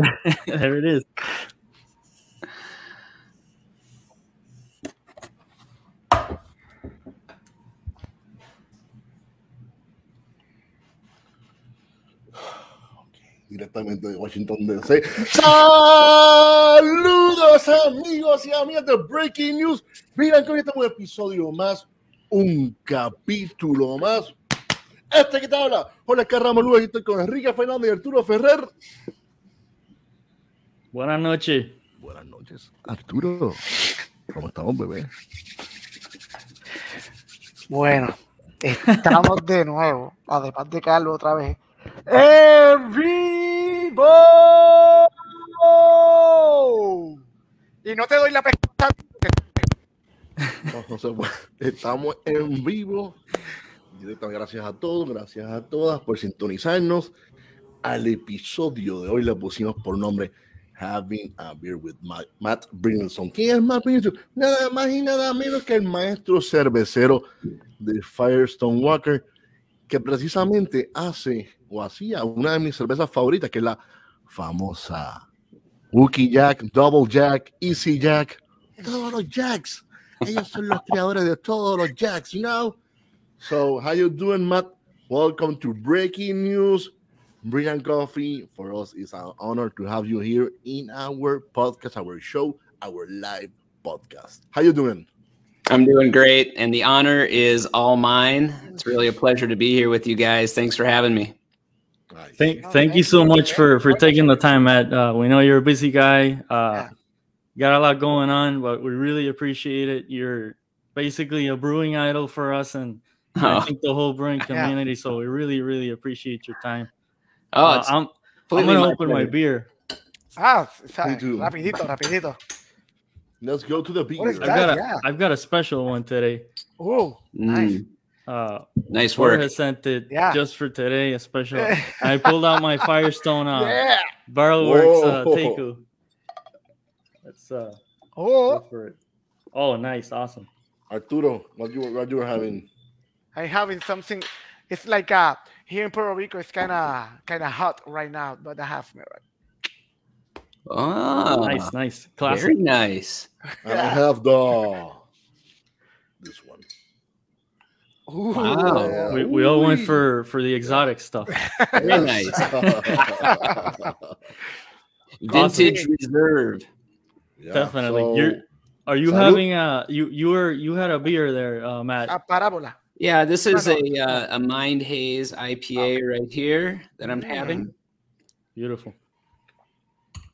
there it is. directamente de Washington DC. Saludos amigos y amigas de Breaking News. Miren que hoy estamos en un episodio más, un capítulo más. Este que te habla, hola Carramo Luis, estoy con Enrique Fernández y Arturo Ferrer. Buenas noches. Buenas noches, Arturo. ¿Cómo estamos, bebé? Bueno, estamos de nuevo, además de Carlos otra vez. ¡En vivo! Y no te doy la pesca. No, no se puede. Estamos en vivo. Gracias a todos, gracias a todas por sintonizarnos. Al episodio de hoy le pusimos por nombre Having a Beer with Ma- Matt Brynelson. ¿Quién es Matt Brynelson? Nada más y nada menos que el maestro cervecero de Firestone Walker, que precisamente hace o hacía una de mis cervezas favoritas, que es la famosa Wookie Jack, Double Jack, Easy Jack, todos los Jacks. Ellos son los creadores de todos los Jacks, you know? So, how you doing, Matt? Welcome to Breaking News. Brian Coffee. For us, it's an honor to have you here in our podcast, our show, our live podcast. How you doing? I'm doing great, and the honor is all mine. It's really a pleasure to be here with you guys. Thanks for having me. Nice. Thank, No, thank you so much for for taking the time, Matt. Uh, we know you're a busy guy. Uh, got a lot going on, but we really appreciate it. You're basically a brewing idol for us, and I Oh, think the whole brewing community. So we really, really appreciate your time. Oh Uh, I'm, I'm gonna my open my beer. Ah, sa- Me rapidito, rapidito. Let's go to the beer. I've got a yeah. have got a special one today. Oh, nice. Mm, Uh, nice Jorge work. has sent it Yeah. just for today, a special. I pulled out my Firestone uh, Yeah. Barrel Works uh, Whoa. Teku. Let's uh, Oh, go for it. Oh, nice, awesome. Arturo, what you what you were having? I'm having something. It's like uh here in Puerto Rico. It's kind of kind of hot right now, but I have me right. Oh, Nice, nice, classic. very nice. And I have the this one. Ooh. Wow. Yeah. We, we all went for for the exotic stuff. Very nice. Vintage reserve. Yeah, Definitely. so- You're are you Salud. having a you you were you had a beer there, uh, Matt? A parábola. Yeah, this is a uh, a Mind Haze IPA right here that I'm having. Beautiful.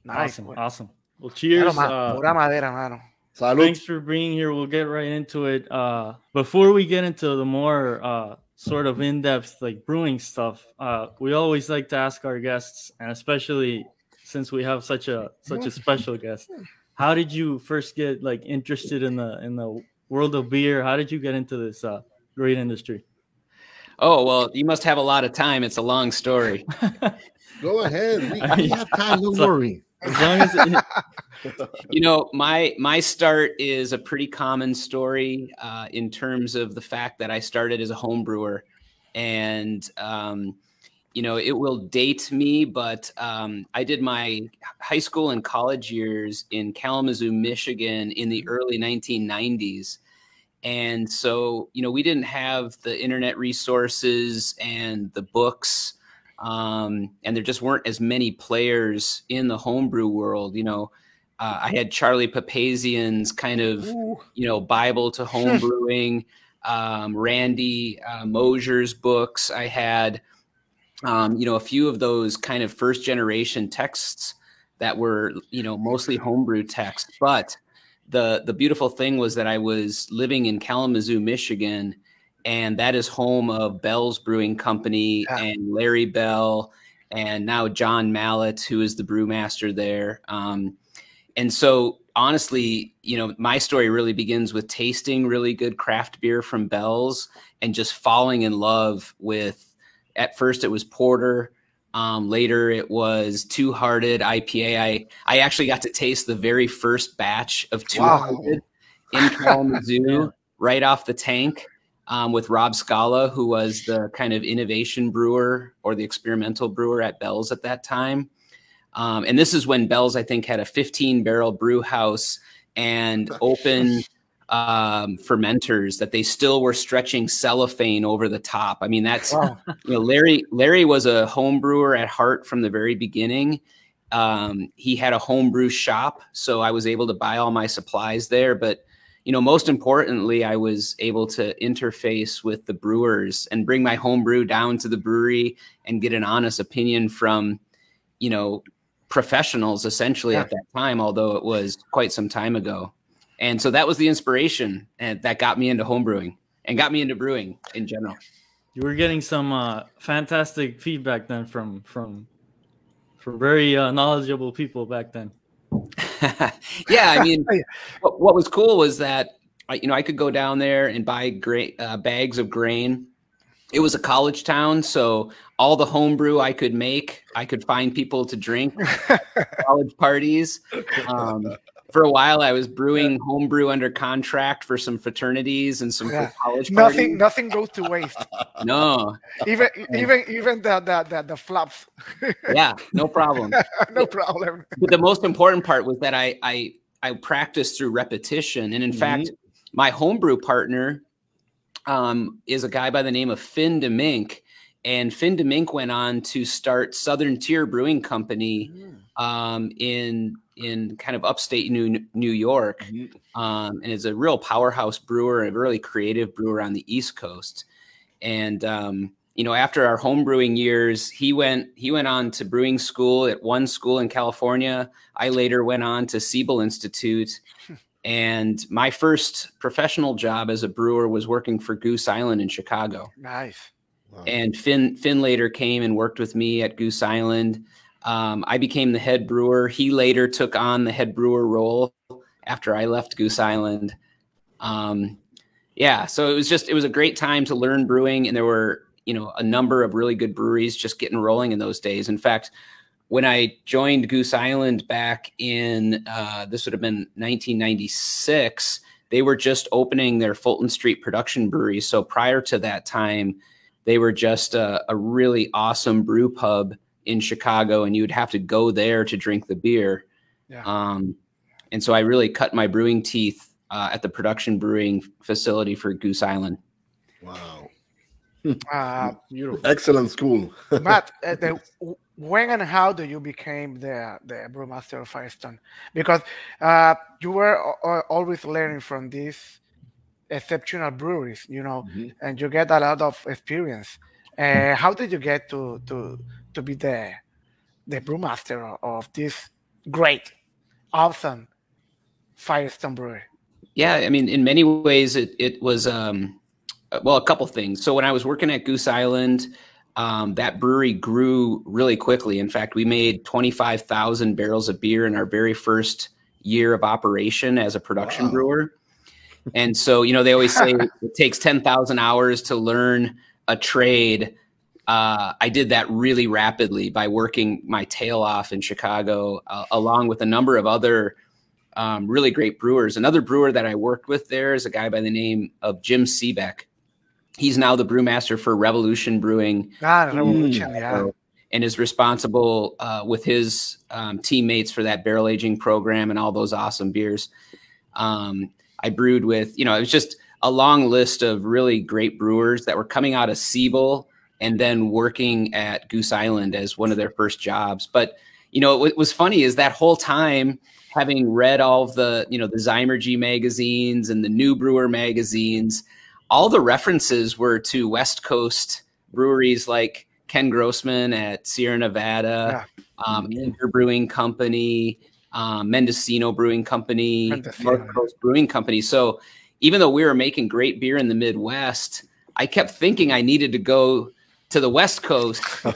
Nice. Awesome. Bueno, Awesome. Well, cheers. Uh, madera, mano. Salud. thanks for being here. We'll get right into it. Uh, before we get into the more uh, sort of in-depth like brewing stuff, uh, we always like to ask our guests, and especially since we have such a such a special guest, how did you first get like interested in the in the world of beer? How did you get into this uh, great industry? Oh well, you must have a lot of time. It's a long story. Go ahead. We, we have time. Don't worry. As long as it, you know my my start is a pretty common story uh, in terms of the fact that i started as a home brewer and um, you know it will date me but um, i did my high school and college years in kalamazoo michigan in the early 1990s and so you know we didn't have the internet resources and the books um, and there just weren't as many players in the homebrew world you know uh, I had Charlie Papazian's kind of Ooh. you know Bible to homebrewing, um, Randy uh, Mosher's books. I had um, you know a few of those kind of first generation texts that were you know mostly homebrew texts. But the the beautiful thing was that I was living in Kalamazoo, Michigan, and that is home of Bell's Brewing Company Yeah. and Larry Bell, and now John Mallett, who is the brewmaster there. Um, and so honestly you know my story really begins with tasting really good craft beer from bell's and just falling in love with at first it was porter um, later it was two hearted ipa i i actually got to taste the very first batch of two Wow. hearted in kalamazoo right off the tank um, with Rob Scala, who was the kind of innovation brewer or the experimental brewer at Bell's at that time. Um, and this is when Bell's, I think, had a 15 barrel brew house and open um, fermenters that they still were stretching cellophane over the top. I mean, that's Wow. you know, Larry. Larry was a home brewer at heart from the very beginning. Um, he had a homebrew shop, so I was able to buy all my supplies there. But you know, most importantly, I was able to interface with the brewers and bring my homebrew down to the brewery and get an honest opinion from, you know, professionals essentially Yeah. at that time. Although it was quite some time ago, and so that was the inspiration and that got me into homebrewing and got me into brewing in general. You were getting some uh, fantastic feedback then from from from very uh, knowledgeable people back then. yeah, I mean, what, what was cool was that I, you know I could go down there and buy great uh, bags of grain. It was a college town, so all the homebrew I could make, I could find people to drink. college parties. Um, for a while, I was brewing homebrew under contract for some fraternities and some Yeah. college nothing parties. nothing goes to waste. No, even even even the the the, the flops. yeah, no problem. no problem. but the most important part was that I I I practiced through repetition, and in fact, my homebrew partner um, is a guy by the name of Phin DeMink, and Phin DeMink went on to start Southern Tier Brewing Company um, in in kind of upstate New New York, um, and is a real powerhouse brewer, a really creative brewer on the East Coast. And um, you know, after our home brewing years, he went he went on to brewing school at one school in California. I later went on to Siebel Institute. And my first professional job as a brewer was working for Goose Island in Chicago Nice. Wow. and Phin Phin later came and worked with me at Goose Island. Um, I became the head brewer. He later took on the head brewer role after I left Goose Island. Um, yeah, so it was just it was a great time to learn brewing, and there were you know a number of really good breweries just getting rolling in those days. In fact, when I joined Goose Island back in uh, this would have been 1996, they were just opening their Fulton Street production brewery. So prior to that time, they were just a, a really awesome brew pub in Chicago, and you would have to go there to drink the beer. Yeah. Um, and so I really cut my brewing teeth uh, at the production brewing facility for Goose Island. Wow. Uh, Beautiful. Excellent school. Matt, uh, the, when and how do you became the the brewmaster of Firestone? Because uh, you were a- a- always learning from these exceptional breweries, you know, Mhm. and you get a lot of experience. Uh, how did you get to to to be the the brewmaster of, this great, awesome Firestone brewery? Yeah, I mean, in many ways, it it was um, uh, well, a couple things. So when I was working at Goose Island, um, that brewery grew really quickly. In fact, we made twenty five thousand barrels of beer in our very first year of operation as a production Wow. brewer. And so, you know, they always say it takes ten thousand hours to learn a trade. Uh, I did that really rapidly by working my tail off in Chicago, uh, along with a number of other um, really great brewers. Another brewer that I worked with there is a guy by the name of Jim Cibak. He's now the brewmaster for Revolution Brewing Ah, Revolution, yeah. and is responsible uh, with his um, teammates for that barrel aging program and all those awesome beers. Um, I brewed with, you know, it was just a long list of really great brewers that were coming out of Siebel and then working at Goose Island as one of their first jobs. But, you know, what was funny is that whole time, having read all of the, you know, the Zymurgy magazines and the New Brewer magazines, all the references were to West Coast breweries like Ken Grossman at Sierra Nevada, um, Anchor Brewing Company, um, Mendocino Brewing Company, North Coast Brewing Company. So even though we were making great beer in the Midwest, I kept thinking I needed to go to the West Coast. To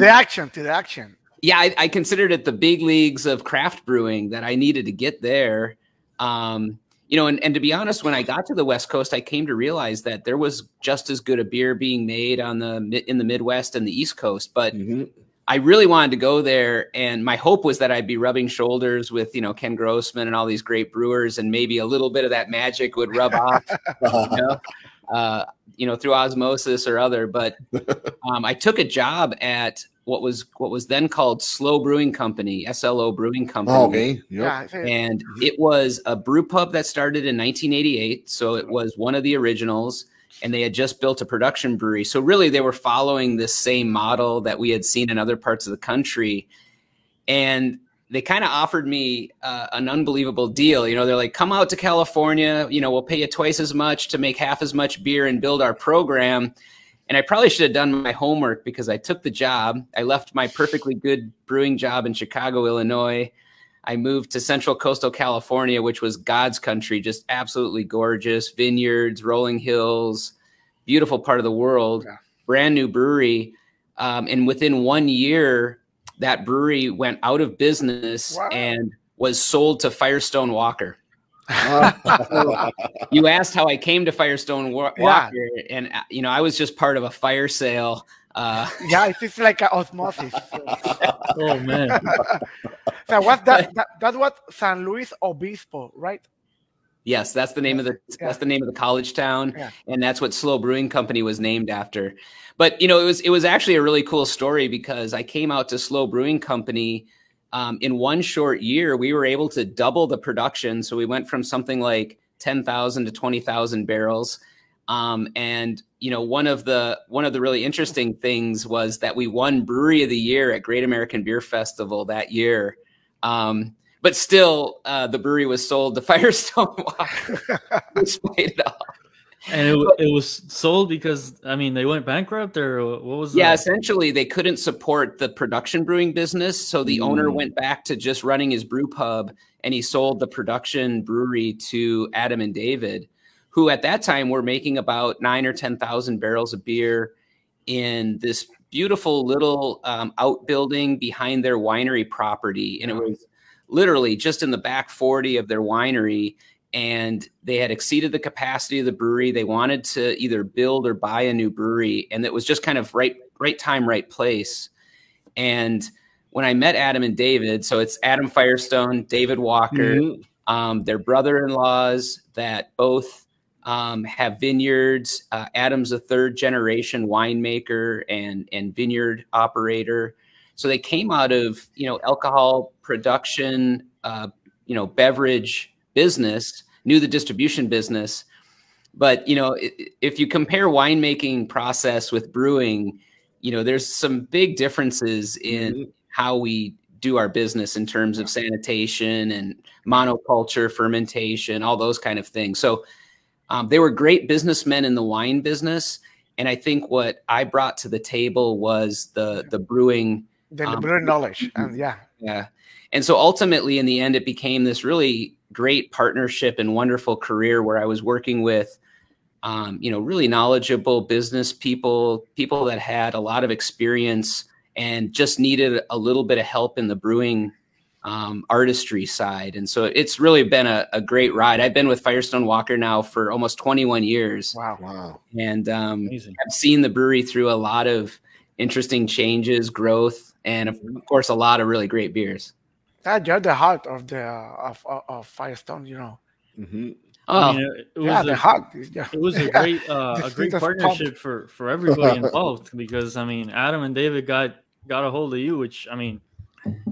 the action, to the action. yeah, I, I considered it the big leagues of craft brewing that I needed to get there. Um, you know, and, and to be honest, when I got to the West Coast, I came to realize that there was just as good a beer being made on the in the Midwest and the East Coast. But Mhm. I really wanted to go there, and my hope was that I'd be rubbing shoulders with you know Ken Grossman and all these great brewers, and maybe a little bit of that magic would rub off. you know? uh, you know, through osmosis or other. But um, I took a job at what was what was then called Slow Brewing Company, SLO Brewing Company. Oh, okay. Yep. Yeah, And it was a brew pub that started in 1988. So it was one of the originals, and they had just built a production brewery. So really, they were following this same model that we had seen in other parts of the country. And they kind of offered me uh, an unbelievable deal. You know, they're like, come out to California. You know, we'll pay you twice as much to make half as much beer and build our program. And I probably should have done my homework because I took the job. I left my perfectly good brewing job in Chicago, Illinois. I moved to Central Coastal California, which was God's country, just absolutely gorgeous vineyards, rolling hills, beautiful part of the world, Yeah. brand new brewery. Um, and within one year, that brewery went out of business Wow. and was sold to Firestone Walker. You asked how I came to Firestone Wa- Yeah. Walker, and uh, you know I was just part of a fire sale. Uh, yeah, it is like a osmosis. Oh man. so what that, that that's what San Luis Obispo, right? Yes, that's the name of the that's the name of the college town, Yeah. and that's what Slow Brewing Company was named after. But you know, it was it was actually a really cool story because I came out to Slow Brewing Company um, in one short year. We were able to double the production, so we went from something like ten thousand to twenty thousand barrels. Um, and you know, one of the one of the really interesting things was that we won Brewery of the Year at Great American Beer Festival that year. Um, but still, uh, the brewery was sold to Firestone Walker despite it all. And it, wa- it was sold because I mean they went bankrupt or what was Yeah, the- essentially, they couldn't support the production brewing business, so the owner Mm. went back to just running his brew pub, and he sold the production brewery to Adam and David, who at that time were making about nine or ten thousand barrels of beer in this beautiful little um, outbuilding behind their winery property, and it was literally just in the back forty of their winery. And they had exceeded the capacity of the brewery. They wanted to either build or buy a new brewery, and it was just kind of right, right time, right place. And when I met Adam and David, so it's Adam Firestone, David Walker, Mhm. um, their brother-in-laws that both um, have vineyards. Uh, Adam's a third-generation winemaker and and vineyard operator. So they came out of you know alcohol production, uh, you know beverage business, knew the distribution business. But you know, if you compare winemaking process with brewing, you know, there's some big differences in Mhm. how we do our business in terms of sanitation and monoculture, fermentation, all those kind of things. So um, they were great businessmen in the wine business, and I think what I brought to the table was the the brewing. The Um, brewing knowledge, and yeah, Yeah, and so ultimately, in the end, it became this really great partnership and wonderful career where I was working with. Um, you know, really knowledgeable business people, people that had a lot of experience and just needed a little bit of help in the brewing um, artistry side. And so it's really been a, a great ride. I've been with Firestone Walker now for almost 21 years, wow. Wow. and um. I've seen the brewery through a lot of interesting changes, growth, and of course, a lot of really great beers. That you're the heart of the of of, of Firestone, you know. Mhm. Oh, I mean, it, it was yeah, a, the heart. Yeah. it was a great uh, a great sweetest partnership for for everybody involved because I mean Adam and David got got a hold of you, which I mean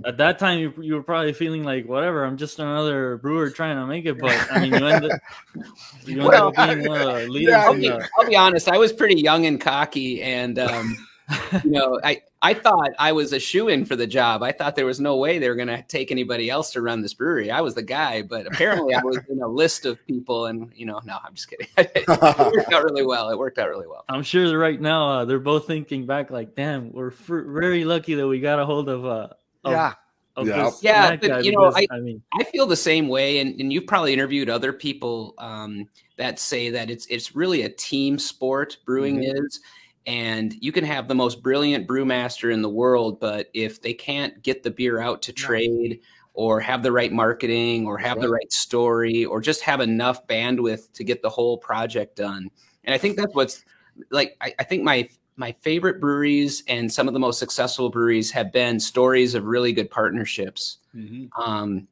at that time you, you were probably feeling like whatever I'm just another brewer trying to make it, but I mean you ended you ended Well, up being one of the leaders yeah, I'll be, I'll be honest. I was pretty young and cocky, and um, you know, I I thought I was a shoe in for the job. I thought there was no way they were going to take anybody else to run this brewery. I was the guy, but apparently I was in a list of people, and you know, no, I'm just kidding. it worked out really well. It worked out really well. I'm sure right now uh, they're both thinking back like, damn, we're fr- very lucky that we got a hold of uh of, yeah, of Yeah. Yeah, but, you know, because, I mean I feel the same way, and, and you've probably interviewed other people um, that say that it's it's really a team sport. Brewing is, and you can have the most brilliant brewmaster in the world, but if they can't get the beer out to trade, or have the right marketing, or have the right. right story, or just have enough bandwidth to get the whole project done, and I think that's what's like. I, I think my my favorite breweries and some of the most successful breweries have been stories of really good partnerships. Mhm. Um,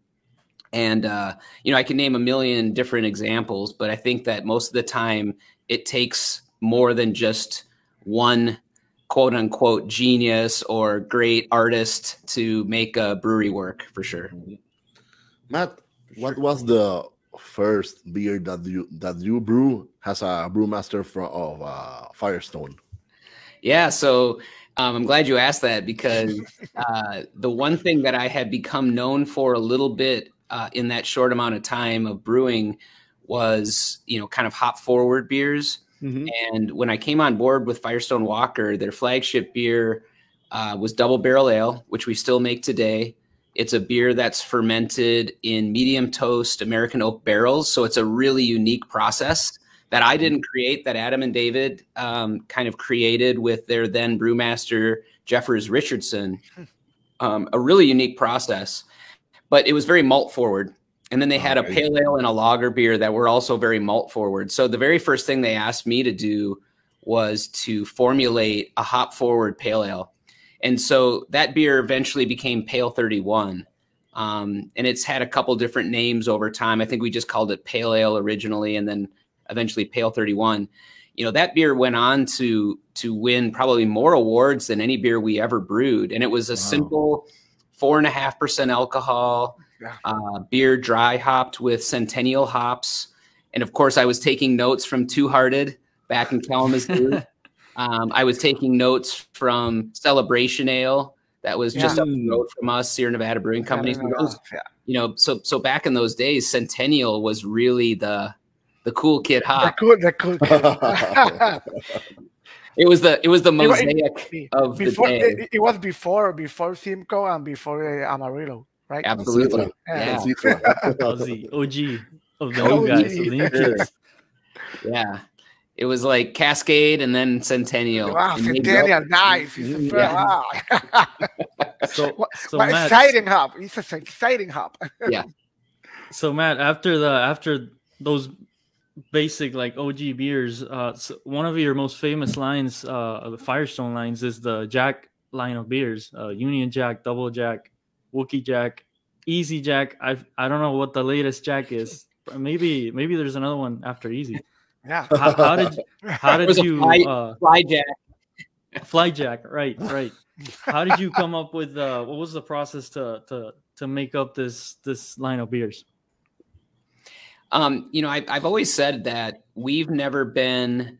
and uh, you know, I can name a million different examples, but I think that most of the time it takes more than just one quote unquote genius or great artist to make a brewery work for sure. Matt, what was the first beer that you that you brew as a brewmaster from of uh, Firestone? Yeah, so um, I'm glad you asked that because uh, the one thing that I had become known for a little bit uh, in that short amount of time of brewing was, you know, kind of hop forward beers. Mm-hmm. And when I came on board with Firestone Walker, their flagship beer uh, was Double Barrel Ale, which we still make today. It's a beer that's fermented in medium toast American oak barrels. So it's a really unique process that I didn't create, that Adam and David um, kind of created with their then brewmaster, Jeffers Richardson. Um, a really unique process, but it was very malt forward. And then they had a pale ale and a lager beer that were also very malt forward. So the very first thing they asked me to do was to formulate a hop forward pale ale. And so that beer eventually became Pale 31. Um, and it's had a couple different names over time. I think we just called it Pale Ale originally, and then eventually Pale 31. You know, that beer went on to to win probably more awards than any beer we ever brewed. And it was a wow. simple four and a half percent alcohol yeah. uh, beer dry hopped with centennial hops. And of course, I was taking notes from Two Hearted back in Kalamazoo. um, I was taking notes from Celebration Ale that was just yeah. up the road from us, Sierra Nevada Brewing Company. So those, you know, so so back in those days, Centennial was really the the cool kid hop. The cool, the cool kid. it was the it was the mosaic it, of before, the day. It, it, was before before Simcoe and before uh, Amarillo right? Absolutely. Yeah. the OG of the new guys, of the new. Yeah. It was like Cascade and then Centennial. Wow, Centennial, nice. Mm-hmm. Yeah. Wow. so, so what Matt, exciting hop. It's an exciting hop. yeah. So Matt, after the after those basic like OG beers, uh, so one of your most famous lines, uh, the Firestone lines, is the Jack line of beers, uh, Union Jack, Double Jack, Wookey Jack, Easy Jack. I I don't know what the latest Jack is. Maybe maybe there's another one after Easy. Yeah. How, how did how did you fly, uh, fly Jack? Fly Jack, right, right. How did you come up with uh, what was the process to to to make up this this line of beers? Um, you know, I, I've always said that we've never been.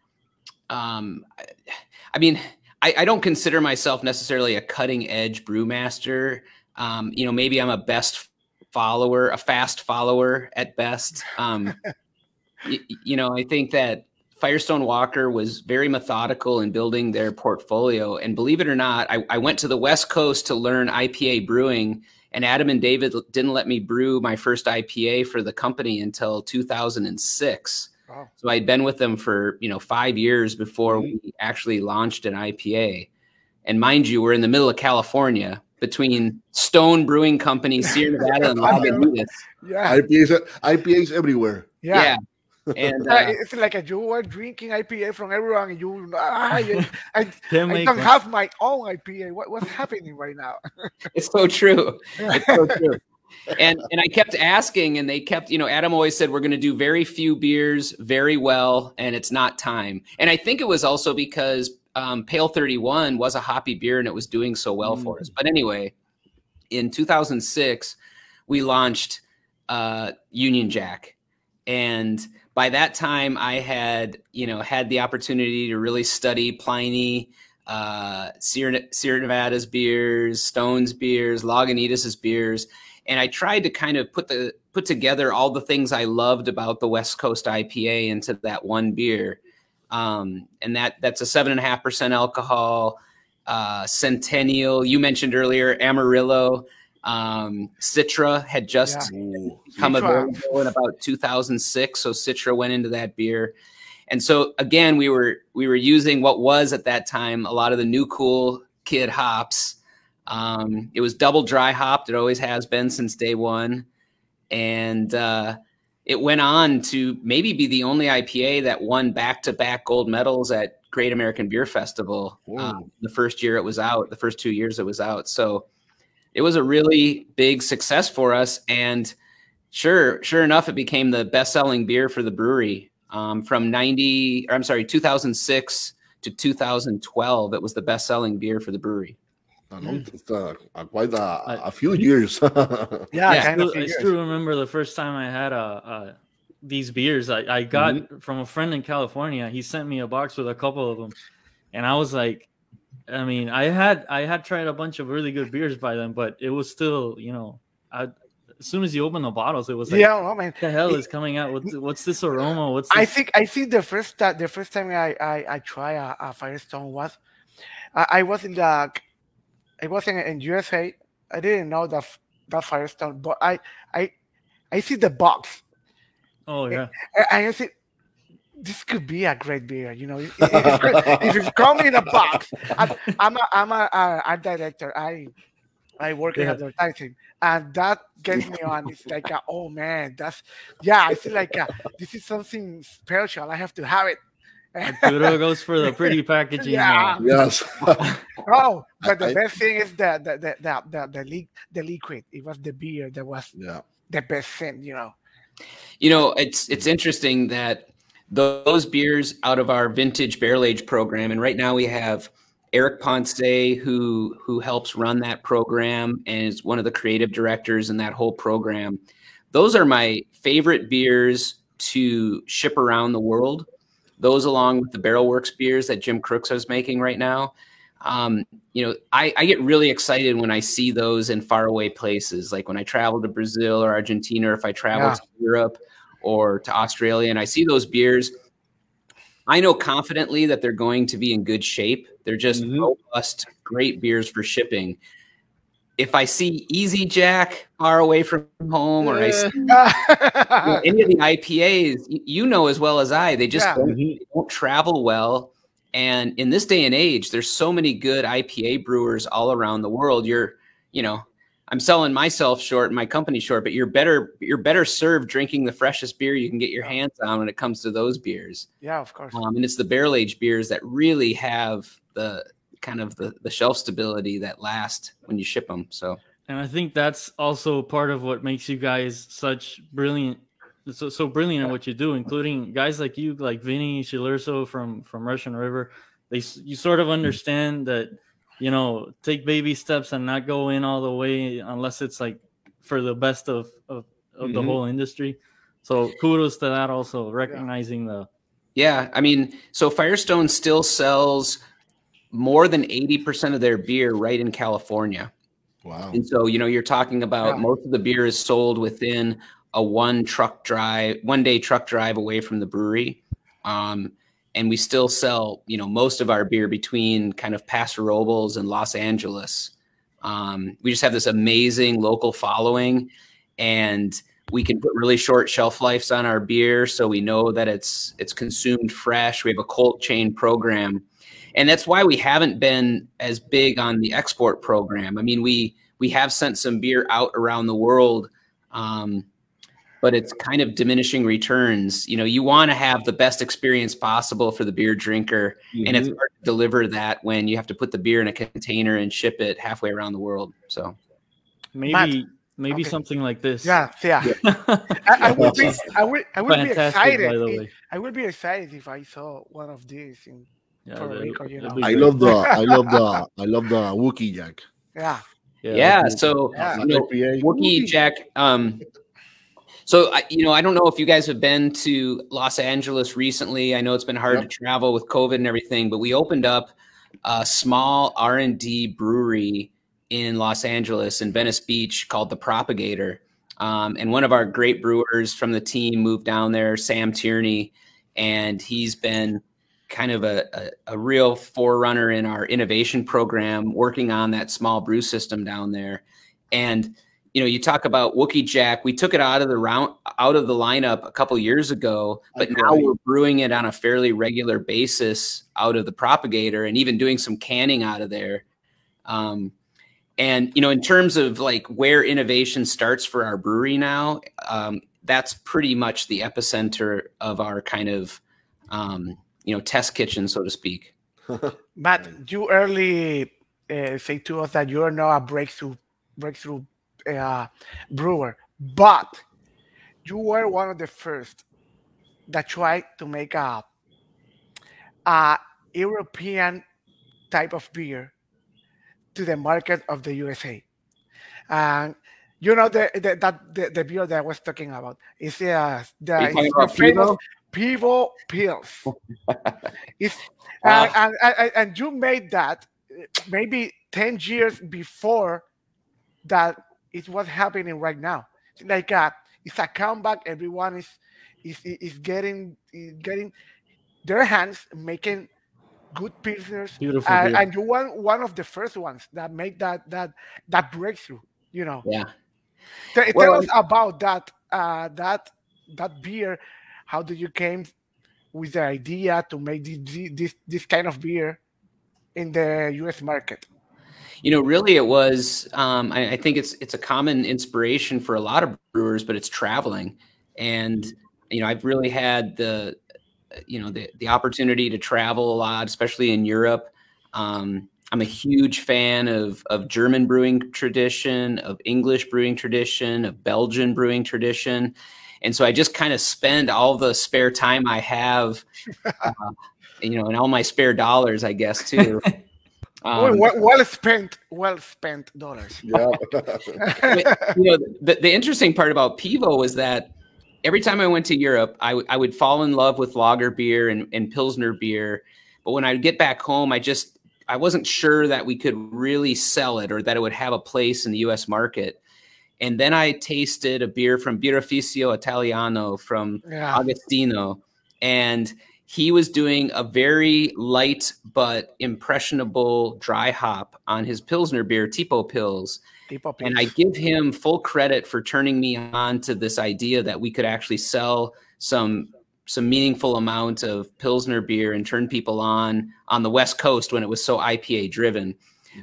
Um, I mean, I, I don't consider myself necessarily a cutting edge brewmaster. Um, you know, maybe I'm a best follower, a fast follower at best. Um, y- you know, I think that Firestone Walker was very methodical in building their portfolio. And believe it or not, I, I, went to the West Coast to learn IPA brewing, and Adam and David didn't let me brew my first IPA for the company until 2006. Wow. So I'd been with them for you know five years before mm-hmm. we actually launched an IPA. And mind you, we're in the middle of California, between Stone Brewing Company, Sierra Nevada, and Lagunitas. Yeah, IPAs, IPAs everywhere. Yeah. yeah. And uh, it's like a, you were drinking IPA from everyone, and you, ah, I, I, I don't have my own IPA. What, what's happening right now? it's so true. It's so true. and and I kept asking, and they kept, you know, Adam always said we're going to do very few beers very well, and it's not time. And I think it was also because um, Pale 31 was a hoppy beer and it was doing so well mm. for us. But anyway, in 2006, we launched uh, Union Jack. And by that time, I had, you know, had the opportunity to really study Pliny, uh, Sierra, Sierra Nevada's beers, Stone's beers, Lagunitas's beers. And I tried to kind of put the put together all the things I loved about the West Coast IPA into that one beer um, and that that's a seven and a half percent alcohol. Uh, Centennial, you mentioned earlier, Amarillo, um, Citra had just yeah. come available in about 2006, so Citra went into that beer. And so again, we were we were using what was at that time a lot of the new cool kid hops. Um, it was double dry hopped; it always has been since day one, and uh, it went on to maybe be the only IPA that won back to back gold medals at Great American Beer Festival. Um, the first year it was out, the first two years it was out. So it was a really big success for us. And sure, sure enough, it became the best selling beer for the brewery. Um, from 90, or I'm sorry, 2006 to 2012, it was the best selling beer for the brewery. A, long, uh, quite a, a, few years. yeah, Yeah, I kind of still, I years. still remember the first time I had a, a these beers. I, I got Mm-hmm. from a friend in California. He sent me a box with a couple of them, and I was like, I mean, I had I had tried a bunch of really good beers by them, but it was still, you know, I, as soon as you open the bottles, it was like, yeah, no, man. the hell is coming out? What's, what's this aroma? What's this? I think I think the first that the first time I I, I tried a, a Firestone was I, I was in the I was in, in USA. I didn't know that that Firestone, but I I I see the box oh yeah, and I see this could be a great beer. You know, if, if it's- coming in a box, I'm, I'm a I'm a, a director. I I work in advertising, and that gets me on. It's like, a, oh man, that's yeah. I feel like uh, this is something special. I have to have it. Arturo goes for the pretty packaging. Yeah. uh, yes. Oh, but the I- best thing is the the the the the, the, li- the liquid. It was the beer that was yeah. the best thing. You know. You know, it's it's interesting that those beers out of our vintage barrel age program, and right now we have Eric Ponce who who helps run that program and is one of the creative directors in that whole program. Those are my favorite beers to ship around the world. Those along with the Barrel Works beers that Jim Crooks is making right now. Um, you know, I, I get really excited when I see those in faraway places, like when I travel to Brazil or Argentina, or if I travel Yeah. to Europe or to Australia and I see those beers, I know confidently that they're going to be in good shape. They're just Mhm. robust, great beers for shipping. If I see Easy Jack far away from home, or I see you know, any of the IPAs, you know as well as I, they just Yeah. don't, they don't travel well. And in this day and age, there's so many good IPA brewers all around the world. You're, you know, I'm selling myself short and my company short, but you're better you're better served drinking the freshest beer you can get your hands on when it comes to those beers. yeah, of course. Um, and it's the barrel aged beers that really have the kind of the, the shelf stability that last when you ship them. So And I think that's also part of what makes you guys such brilliant, so so brilliant at what you do, including guys like you, like Vinnie Cilurzo from from Russian River. They you sort of understand that, you know, take baby steps and not go in all the way unless it's like for the best of of, of the Mhm. whole industry. So kudos to that. Also recognizing the Yeah, I mean, so Firestone still sells more than 80% of their beer right in California. Wow. And so, you know, you're talking about Yeah. most of the beer is sold within a one truck drive, one day truck drive away from the brewery. Um, and we still sell, you know, most of our beer between kind of Paso Robles and Los Angeles. Um, we just have this amazing local following, and we can put really short shelf lives on our beer, so we know that it's it's consumed fresh. We have a cold chain program, and that's why we haven't been as big on the export program. I mean, we we have sent some beer out around the world, um, but it's kind of diminishing returns. You know, you want to have the best experience possible for the beer drinker, and it's Mhm. hard to deliver that when you have to put the beer in a container and ship it halfway around the world. So. maybe maybe Okay. something like this. yeah, yeah. I, I would be, I would, I would be excited. by the if- way. I would be excited if I saw one of these. In, Yeah, Puerto that- Rico, you know. I love the I love the I love the Wookey Jack. yeah, Yeah, that'd so Yeah. you know, IPA. Wookey Jack. Um, so I, you know, I don't know if you guys have been to Los Angeles recently. I know it's been hard Yep. to travel with COVID and everything, but we opened up a small R and D brewery in Los Angeles in Venice Beach called the Propagator. Um, and one of our great brewers from the team moved down there, Sam Tierney, and he's been kind of a, a, a real forerunner in our innovation program, working on that small brew system down there. And you know, you talk about Wookey Jack. We took it out of the round, out of the lineup a couple years ago, but now we're brewing it on a fairly regular basis out of the propagator, and even doing some canning out of there. Um, and you know, in terms of like where innovation starts for our brewery now, um, that's pretty much the epicenter of our kind of um, you know test kitchen, so to speak. Matt, you early uh, say to us that you are not a breakthrough breakthrough uh, brewer, but you were one of the first that tried to make a a European type of beer to the market of the USA. And you know the, the that the, the beer that I was talking about is uh, the, it's the famous Pivo Pils. it's uh, and, and, and you made that maybe 10 years before that it was happening right now. Like uh, it's a comeback. Everyone is is is getting is getting their hands making good pilsners. Beautiful. Uh, and you were one of the first ones that made that that that breakthrough. You know. Yeah. Tell, well, tell us about that uh, that that beer. How did you came with the idea to make this this, this kind of beer in the U.S. market? You know, really, it was. Um, I, I, think it's it's a common inspiration for a lot of brewers, but it's traveling, and you know, I've really had the you know the the opportunity to travel a lot, especially in Europe. Um, I'm a huge fan of of German brewing tradition, of English brewing tradition, of Belgian brewing tradition, and so I just kind of spend all the spare time I have, uh, you know, and all my spare dollars, I guess, too. Um, well, well, spent, well spent dollars. Yeah. you know, the, the interesting part about Pivo was that every time I went to Europe, I, w- I would fall in love with lager beer and, and Pilsner beer. But when I would get back home, I just I wasn't sure that we could really sell it or that it would have a place in the US market. And then I tasted a beer from Birrificio Italiano from yeah. Agostino. And he was doing a very light but impressionable dry hop on his Pilsner beer, Tipo Pils. Tipo Pils. And I give him full credit for turning me on to this idea that we could actually sell some some meaningful amount of Pilsner beer and turn people on on the West Coast when it was so IPA driven.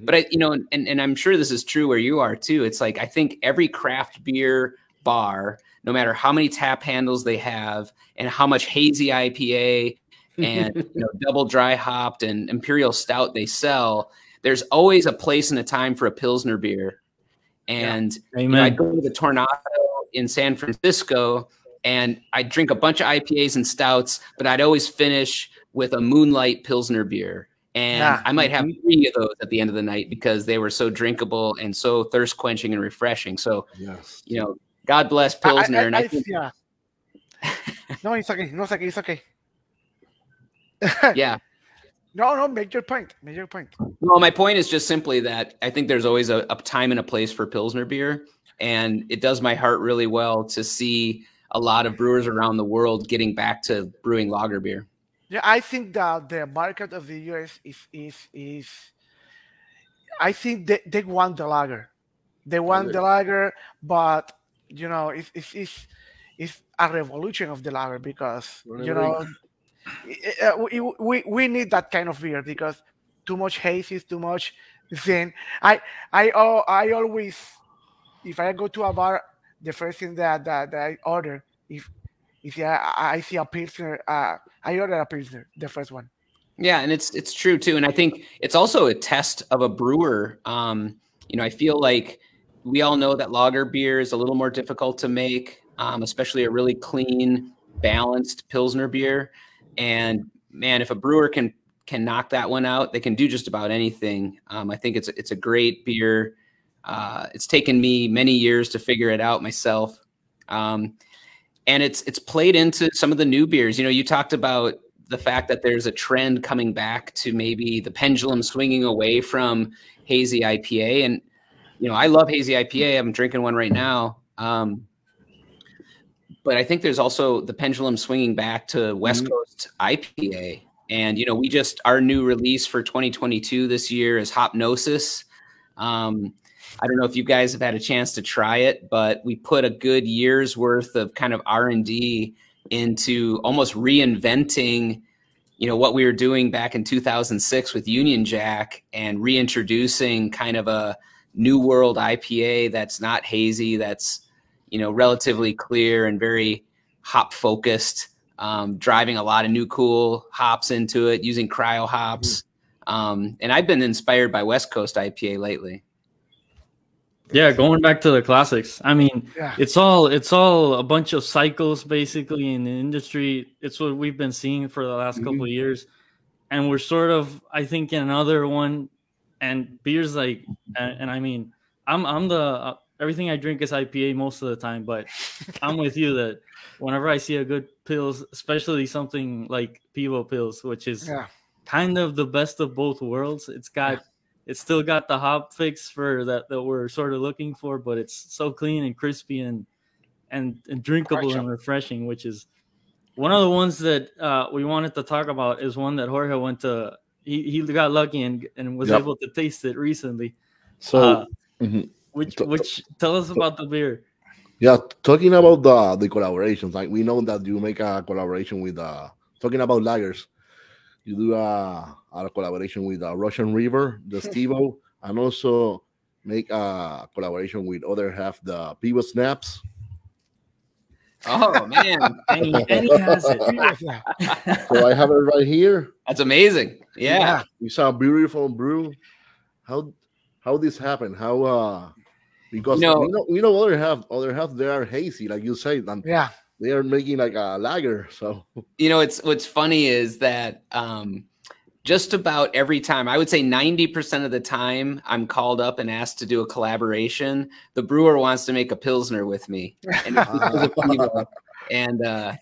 But I, you know, and, and I'm sure this is true where you are too. It's like I think every craft beer bar no matter how many tap handles they have and how much hazy IPA and you know double dry hopped and imperial stout they sell, there's always a place and a time for a pilsner beer. And yeah. you know, I go to the Toronado in San Francisco and I drink a bunch of IPAs and stouts, but I'd always finish with a Moonlight Pilsner beer. And yeah. I might have mm-hmm. three of those at the end of the night because they were so drinkable and so thirst quenching and refreshing. So, yes. you know, God bless Pilsner. I, I, and I, I think, yeah. no, it's okay. No, it's okay. It's okay. yeah. No, no, make your point. Make your point. Well, my point is just simply that I think there's always a, a time and a place for Pilsner beer. And it does my heart really well to see a lot of brewers around the world getting back to brewing lager beer. Yeah, I think that the market of the US is is is I think they, they want the lager. They want the lager, but you know, it's it's it's, it's a revolution of the lager because you know uh, we, we we need that kind of beer because too much haze is too much Then I I oh, I always if I go to a bar, the first thing that that, that I order if if I, I see a pilsner, uh, I order a pilsner, the first one. Yeah, and it's it's true too, and I think it's also a test of a brewer. Um, you know, I feel like we all know that lager beer is a little more difficult to make, um, especially a really clean, balanced pilsner beer. And man, if a brewer can can knock that one out, they can do just about anything. Um, I think it's it's a great beer. Uh, it's taken me many years to figure it out myself, um, and it's it's played into some of the new beers. You know, you talked about the fact that there's a trend coming back to maybe the pendulum swinging away from hazy IPA, and you know, I love hazy IPA. I'm drinking one right now. Um, but I think there's also the pendulum swinging back to West mm-hmm. Coast IPA. And, you know, we just, our new release for 2022 this year is Hopnosis. Um, I don't know if you guys have had a chance to try it, but we put a good year's worth of kind of R&D into almost reinventing you know what we were doing back in 2006 with Union Jack and reintroducing kind of a new world IPA that's not hazy that's you know, relatively clear and very hop focused, um, driving a lot of new cool hops into it, using cryo hops. Um, and I've been inspired by West Coast IPA lately. Yeah, going back to the classics. I mean, Yeah. it's all it's all a bunch of cycles basically in the industry. It's what we've been seeing for the last couple of years, and we're sort of I think in another one. And beers like, and, and I mean, I'm I'm the uh, everything I drink is IPA most of the time, but I'm with you that whenever I see a good pils, especially something like Pivo Pils, which is Yeah. kind of the best of both worlds. It's got it's still got the hop fix for that that we're sort of looking for, but it's so clean and crispy and and, and drinkable and refreshing, which is one of the ones that uh, we wanted to talk about is one that Jorge went to he, he got lucky and, and was Yep. able to taste it recently. So, Uh, mhm. which which tell us about the beer. yeah, talking about the the collaborations, like we know that you make a collaboration with uh talking about lagers, you do a, a collaboration with uh, Russian River, the STiVo, and also make a collaboration with other half the Pivo Snaps. Oh man, And he, and he has it. So I have it right here. that's amazing. Yeah. Yeah. It's a beautiful brew. How how this happened? How uh because You know- we know we know other half other half they are hazy, like you say, and Yeah. They are making like a lager. So You know, it's what's funny is that um, just about every time, I would say 90% of the time, I'm called up and asked to do a collaboration. The brewer wants to make a Pilsner with me. And, it's because of Pivo. and uh,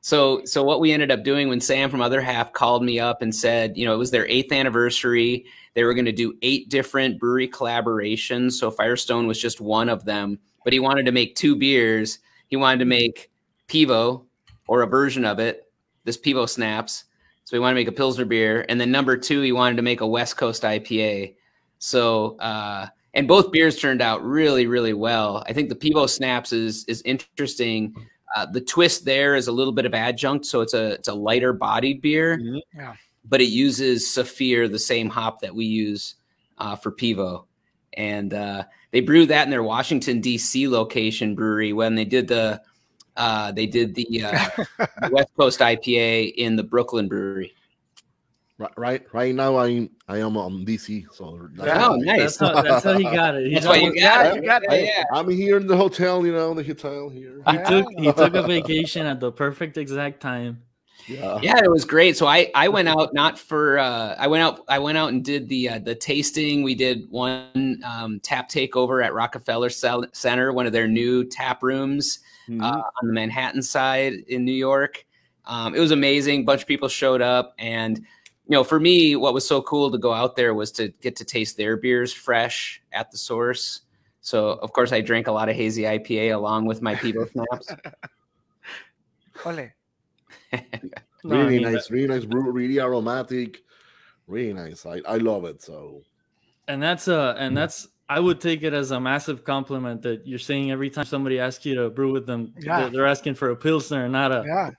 so, so what we ended up doing when Sam from Other Half called me up and said, you know, it was their eighth anniversary. They were going to do eight different brewery collaborations. So Firestone was just one of them, but he wanted to make two beers. He wanted to make Pivo or a version of it, this Pivo Snaps. So he wanted to make a Pilsner beer. And then number two, he wanted to make a West Coast IPA. So, uh, and both beers turned out really, really well. I think the Pivo Snaps is is interesting. Uh, the twist there is a little bit of adjunct, so it's a it's a lighter bodied beer, Yeah. but it uses Saphir, the same hop that we use uh, for Pivo, and uh, they brewed that in their Washington D.C. location brewery when they did the uh, they did the uh, West Coast IPA in the Brooklyn brewery. right right, right now I I am on DC. So that's Oh, nice. That's how, that's how he got it. He, That's why you Yeah, got you got it. Yeah, yeah. I'm here in the hotel, you know, the hotel here. he took he took a vacation at the perfect exact time. Yeah. Yeah, it was great. So I I went out not for uh, I went out I went out and did the uh, the tasting. We did one um, tap takeover at Rockefeller Cel- Center, one of their new tap rooms Mhm. uh, on the Manhattan side in New York. Um, it was amazing. bunch of people showed up, and you know, for me, what was so cool to go out there was to get to taste their beers fresh at the source. So of course, I drank a lot of hazy IPA along with my Pivo snaps. Ole. Really nice, really nice really aromatic, really nice. I, I love it. So and that's uh and that's I would take it as a massive compliment that you're saying every time somebody asks you to brew with them, Yeah. they're, they're asking for a pilsner, not a Yeah.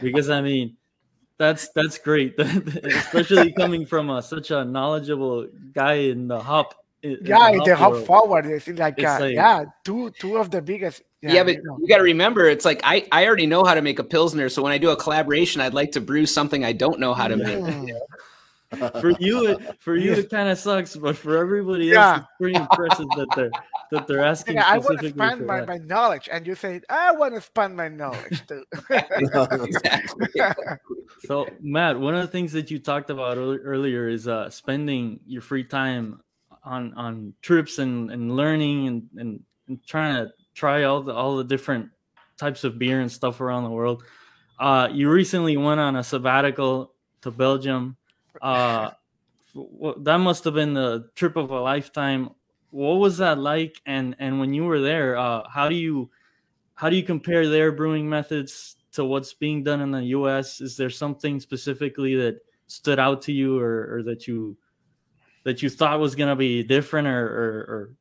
because I mean that's that's great, especially coming from a, such a knowledgeable guy in the hop. in- in Yeah, the hop world. forward. It's like, It's uh, like- yeah, two two of the biggest. Yeah, but you know. you got to remember, it's like I, I already know how to make a pilsner. So when I do a collaboration, I'd like to brew something I don't know how to make. For you, it, for you, it kind of sucks, but for everybody else, Yeah. it's pretty impressive that they're that they're asking Yeah, I want to specifically expand my, that. my knowledge, and you say I want to expand my knowledge too. exactly. So, Matt, one of the things that you talked about earlier is uh, spending your free time on on trips and, and learning and, and, and trying to try all the all the different types of beer and stuff around the world. Uh, you recently went on a sabbatical to Belgium. Uh, that must have been the trip of a lifetime. What was that like? And and when you were there, uh, how do you how do you compare their brewing methods to what's being done in the U.S.? Is there something specifically that stood out to you, or, or that you that you thought was going to be different, or, or, or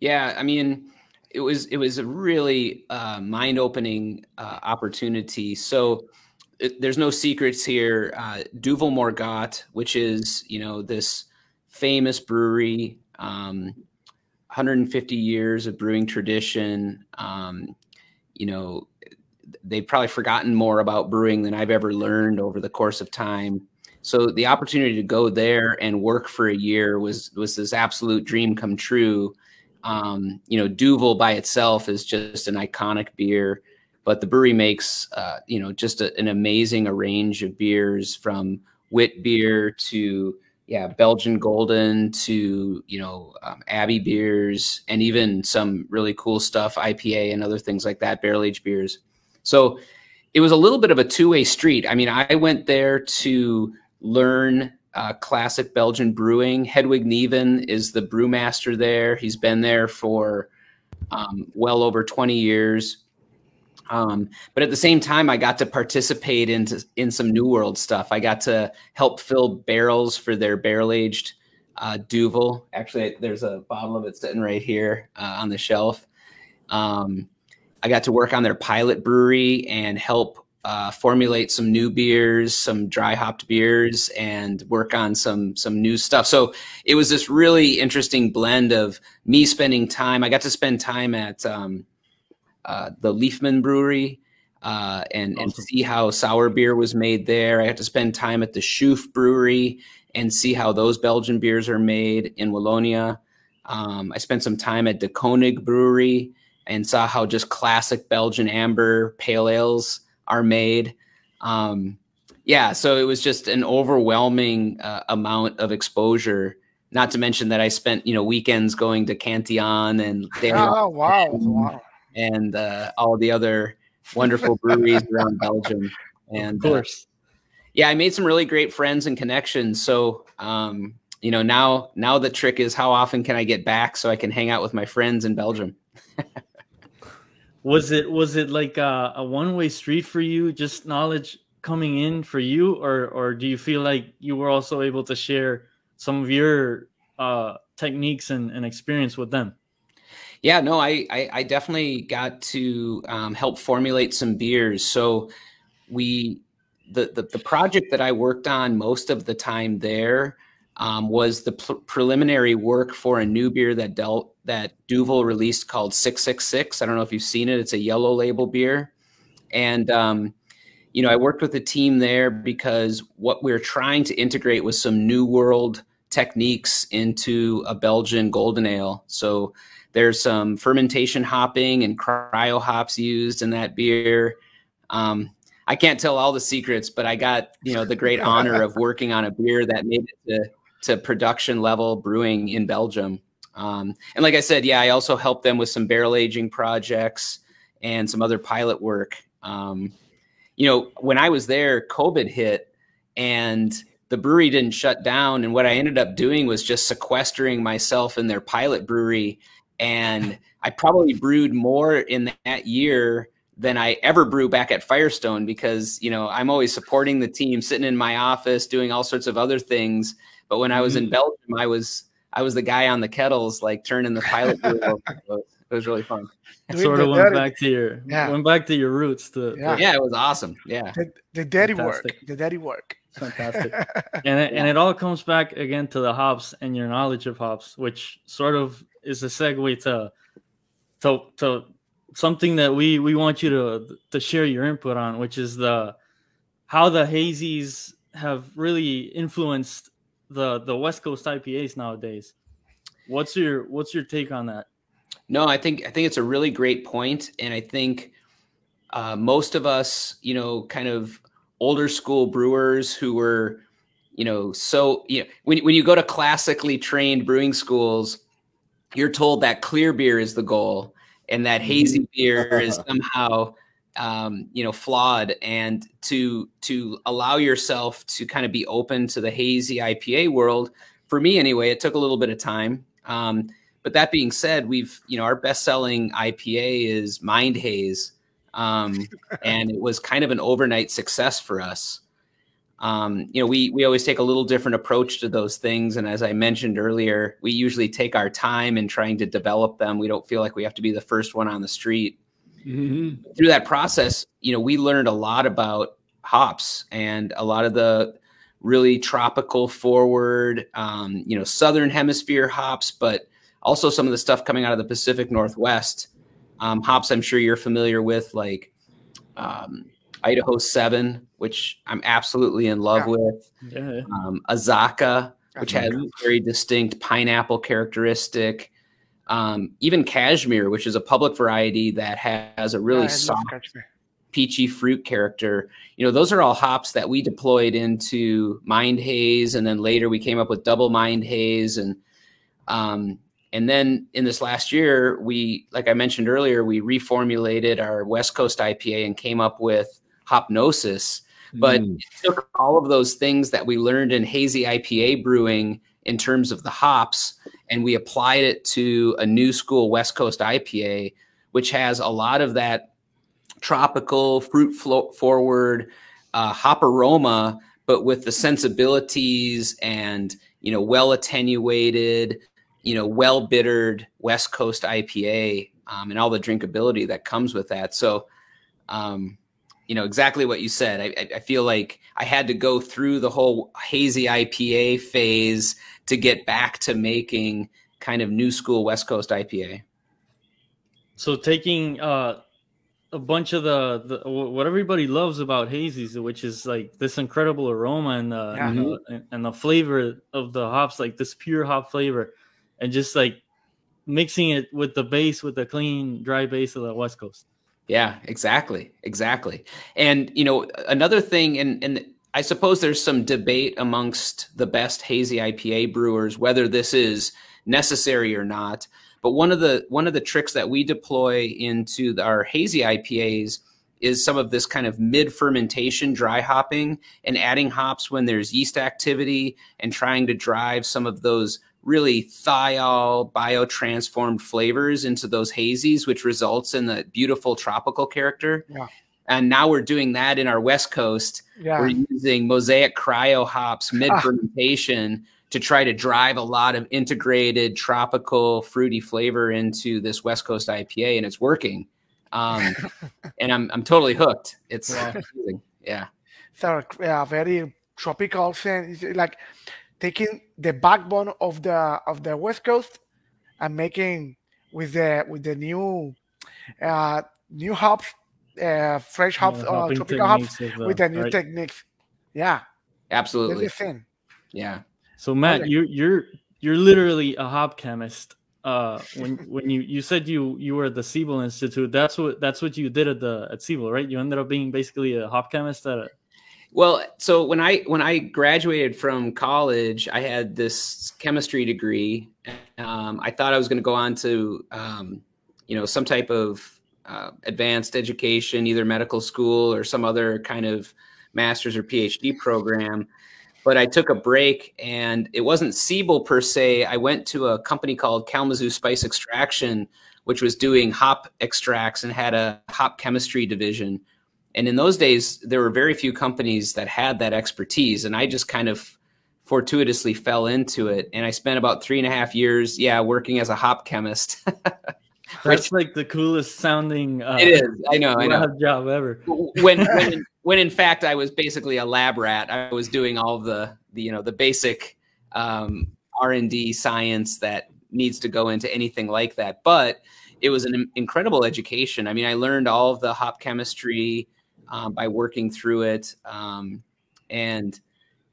Yeah, I mean, it was it was a really uh, mind opening uh, opportunity. So it, there's no secrets here. Uh, Duvel Moortgat, which is you know this famous brewery, um, 150 years of brewing tradition. Um, you know, they've probably forgotten more about brewing than I've ever learned over the course of time. so the opportunity to go there and work for a year was was this absolute dream come true. Um, you know, Duvel by itself is just an iconic beer, but the brewery makes uh, you know just a, an amazing a range of beers from wit beer to yeah Belgian Golden to you know um, Abbey beers and even some really cool stuff IPA and other things like that barrel aged beers. So it was a little bit of a two way street. I mean, I went there to learn uh, classic Belgian brewing. Hedwig Neven is the brewmaster there. He's been there for um, well over 20 years. Um, but at the same time, I got to participate into in some New World stuff. I got to help fill barrels for their barrel aged uh, Duvel. Actually, there's a bottle of it sitting right here uh, on the shelf. Um, I got to work on their pilot brewery and help uh, formulate some new beers, some dry hopped beers, and work on some some new stuff. So it was this really interesting blend of me spending time. I got to spend time at um, uh, the Liefman Brewery uh, and and see how sour beer was made there. I had to spend time at the Achouffe Brewery and see how those Belgian beers are made in Wallonia. Um, I spent some time at De Koninck Brewery and saw how just classic Belgian amber pale ales are made. Um, yeah, so it was just an overwhelming uh, amount of exposure. Not to mention that I spent you know weekends going to Cantillon and oh wow, wow. And uh, all the other wonderful breweries around Belgium. And of course, uh, yeah, I made some really great friends and connections. So um, you know now now the trick is how often can I get back so I can hang out with my friends in Belgium. was it was it like a, a one way street for you? Just knowledge coming in for you, or or do you feel like you were also able to share some of your uh, techniques and, and experience with them? Yeah, no, I, I, I definitely got to um, help formulate some beers. So we the, the the project that I worked on most of the time there um, was the preliminary work for a new beer that dealt that Duvel released called 666. I don't know if you've seen it. It's a yellow label beer. And, um, you know, I worked with the team there because what we are trying to integrate was some new world techniques into a Belgian golden ale. So there's some fermentation hopping and cryo hops used in that beer. Um, I can't tell all the secrets, but I got, you know, the great honor of working on a beer that made it to, to production level brewing in Belgium. Um, and like I said, yeah, I also helped them with some barrel aging projects and some other pilot work. Um, you know, when I was there, COVID hit and the brewery didn't shut down. And what I ended up doing was just sequestering myself in their pilot brewery. And I probably brewed more in that year than I ever brew back at Firestone because, you know, I'm always supporting the team, sitting in my office, doing all sorts of other things. But when I was in mm-hmm. Belgium, I was I was the guy on the kettles, like turning the pilot wheel. it was really fun. It sort of went back to your yeah. went back to your roots. To, yeah. yeah, it was awesome. Yeah, the, the daddy Fantastic. work, the daddy work. Fantastic. and it, and it all comes back again to the hops and your knowledge of hops, which sort of is a segue to to to something that we we want you to to share your input on, which is the how the hazies have really influenced the the West Coast IPAs nowadays. What's your what's your take on that? No, I think I think it's a really great point, and I think uh, most of us, you know, kind of older school brewers who were, you know, so you know, when when you go to classically trained brewing schools, you're told that clear beer is the goal, and that hazy mm-hmm. beer is somehow um, you know flawed. And to to allow yourself to kind of be open to the hazy ipa world for me anyway it took a little bit of time. Um, but that being said we've you know our best selling ipa is mind haze um, and it was kind of an overnight success for us um, you know we we always take a little different approach to those things and as i mentioned earlier we usually take our time in trying to develop them we don't feel like we have to be the first one on the street Mm-hmm. Through that process, you know, we learned a lot about hops and a lot of the really tropical forward, um, you know, southern hemisphere hops, but also some of the stuff coming out of the Pacific Northwest. Um, hops, I'm sure you're familiar with, like um, Idaho Seven, which I'm absolutely in love Yeah. with. Yeah. Um, Azacca, which has a very distinct pineapple characteristic. Um, even Cashmere, which is a public variety that has a really Yeah, soft peachy fruit character. You know, those are all hops that we deployed into Mind Haze, and then later we came up with Double Mind Haze, and um, and then in this last year, we, like I mentioned earlier, we reformulated our West Coast IPA and came up with Hopnosis. But Mm. it took all of those things that we learned in hazy IPA brewing in terms of the hops, and we applied it to a new school West Coast IPA, which has a lot of that tropical, fruit forward uh, hop aroma, but with the sensibilities and you know well attenuated, you know well bittered West Coast IPA, um, and all the drinkability that comes with that. So. Um, you know exactly what you said. I, I- I feel like I had to go through the whole hazy IPA phase to get back to making kind of new school West Coast IPA. So taking uh, a bunch of the, the what everybody loves about hazies, which is like this incredible aroma and the, Yeah. and, the and the flavor of the hops, like this pure hop flavor, and just like mixing it with the base with the clean dry base of the West Coast. Yeah, exactly, exactly. And you know another thing, and and I suppose there's some debate amongst the best hazy IPA brewers whether this is necessary or not. But one of the one of the tricks that we deploy into our hazy IPAs is some of this kind of mid fermentation dry hopping and adding hops when there's yeast activity and trying to drive some of those really thiol biotransformed flavors into those hazies, which results in the beautiful tropical character. Yeah. And now we're doing that in our West Coast. Yeah. We're using mosaic cryo hops mid fermentation to try to drive a lot of integrated tropical fruity flavor into this West Coast IPA, and it's working. Um, and I'm I'm totally hooked. It's amazing. yeah. So yeah, very tropical scent. It's like taking the backbone of the of the West Coast and making with the with the new uh new hops, uh fresh hops, Yeah, uh, tropical hops techniques the- with the new right. techniques. Yeah, Absolutely. the thing. Yeah. So Matt, Okay. you're you're you're literally a hop chemist. Uh, when when you you said you you were at the Siebel Institute, that's what that's what you did at the at Siebel, right? You ended up being basically a hop chemist at a, Well, so when I when I graduated from college, I had this chemistry degree. Um, I thought I was going to go on to, um, you know, some type of uh, advanced education, either medical school or some other kind of master's or PhD program. But I took a break, and it wasn't Siebel per se. I went to a company called Kalamazoo Spice Extraction, which was doing hop extracts and had a hop chemistry division. And in those days, there were very few companies that had that expertise. And I just kind of fortuitously fell into it. And I spent about three and a half years, yeah, working as a hop chemist. that's like the coolest sounding uh, it is. I know. I know. job ever. when when in, when in fact I was basically a lab rat. I was doing all the, the you know the basic um, R and D science that needs to go into anything like that. But it was an incredible education. I mean, I learned all of the hop chemistry um, by working through it, um, and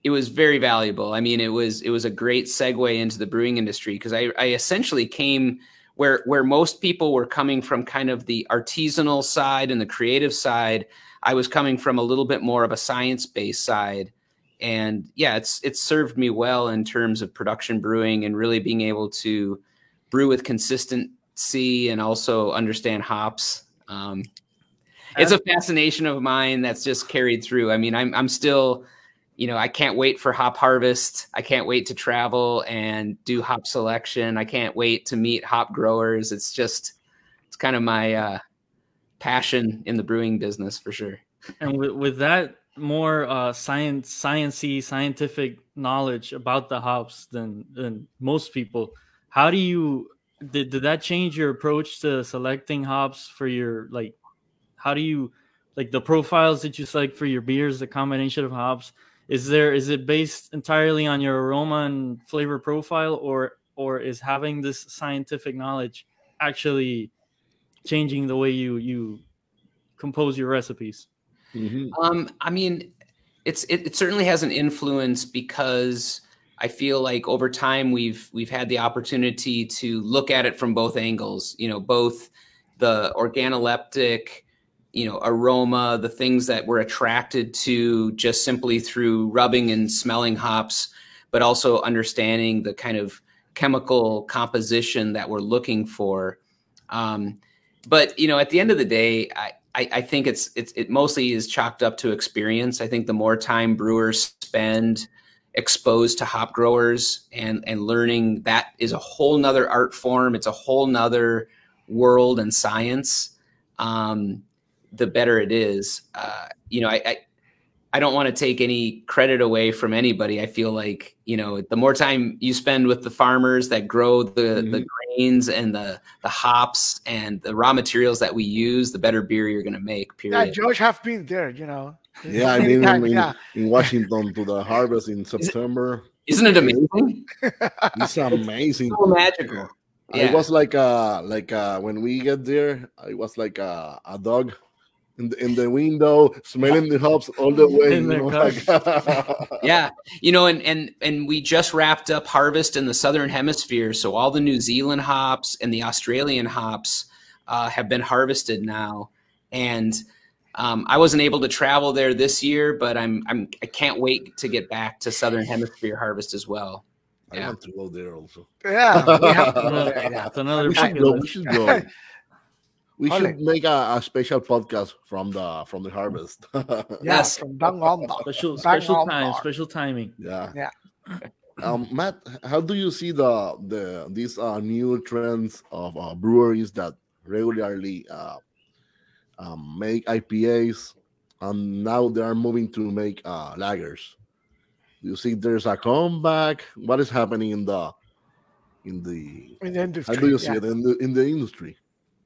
it was very valuable. I mean, it was it was a great segue into the brewing industry because I, I essentially came where where most people were coming from kind of the artisanal side and the creative side i was coming from a little bit more of a science based side and yeah it's it's served me well in terms of production brewing and really being able to brew with consistency and also understand hops um, it's a fascination of mine that's just carried through i mean i'm i'm still you know, I can't wait for hop harvest. I can't wait to travel and do hop selection. I can't wait to meet hop growers. It's just, it's kind of my uh, passion in the brewing business for sure. And with, with that more uh, science, sciency, scientific knowledge about the hops than than most people, how do you did, did that change your approach to selecting hops for your like? How do you like the profiles that you select for your beers? The combination of hops is there is it based entirely on your aroma and flavor profile, or or is having this scientific knowledge actually changing the way you you compose your recipes? Mhm. Um, I mean, it's it, it certainly has an influence because I feel like over time we've we've had the opportunity to look at it from both angles. You know, both the organoleptic, you know, aroma, the things that we're attracted to just simply through rubbing and smelling hops, but also understanding the kind of chemical composition that we're looking for. Um, but you know, at the end of the day, I, I, I think it's it's it mostly is chalked up to experience. I think the more time brewers spend exposed to hop growers and and learning that is a whole nother art form. It's a whole nother world and science. Um, the better it is. Uh, you know, I, I I don't want to take any credit away from anybody. I feel like you know the more time you spend with the farmers that grow the the Mhm. grains and the the hops and the raw materials that we use, the better beer you're going to make. Period. Yeah, Period. George have been there, you know. Yeah, I mean, Yeah, in, yeah. in Washington to the harvest in September. Isn't it amazing? It's amazing. so magical. It was like uh like uh when we get there, it was like uh, a dog in the, in the window smelling the hops all the way. In you know, like- yeah you know and and and we just wrapped up harvest in the southern hemisphere so all the new zealand hops and the australian hops uh, have been harvested now and um, i wasn't able to travel there this year but i'm i'm i can't wait to get back to southern hemisphere harvest as well I Yeah. want to go there also. Yeah, we have to go Yeah, there, yeah. Another We should go. We should go. We Ole. should make a, a special podcast from the from the harvest. Yeah, Yes. from down under. Special Bang special on time, bar. special timing. yeah. Yeah. Um, Matt, how do you see the the these uh, new trends of uh, breweries that regularly uh, um, make IPAs and now they are moving to make uh, lagers? Do you see there's a comeback? What is happening in the in the In the industry. how do you see yeah. it in the in the industry?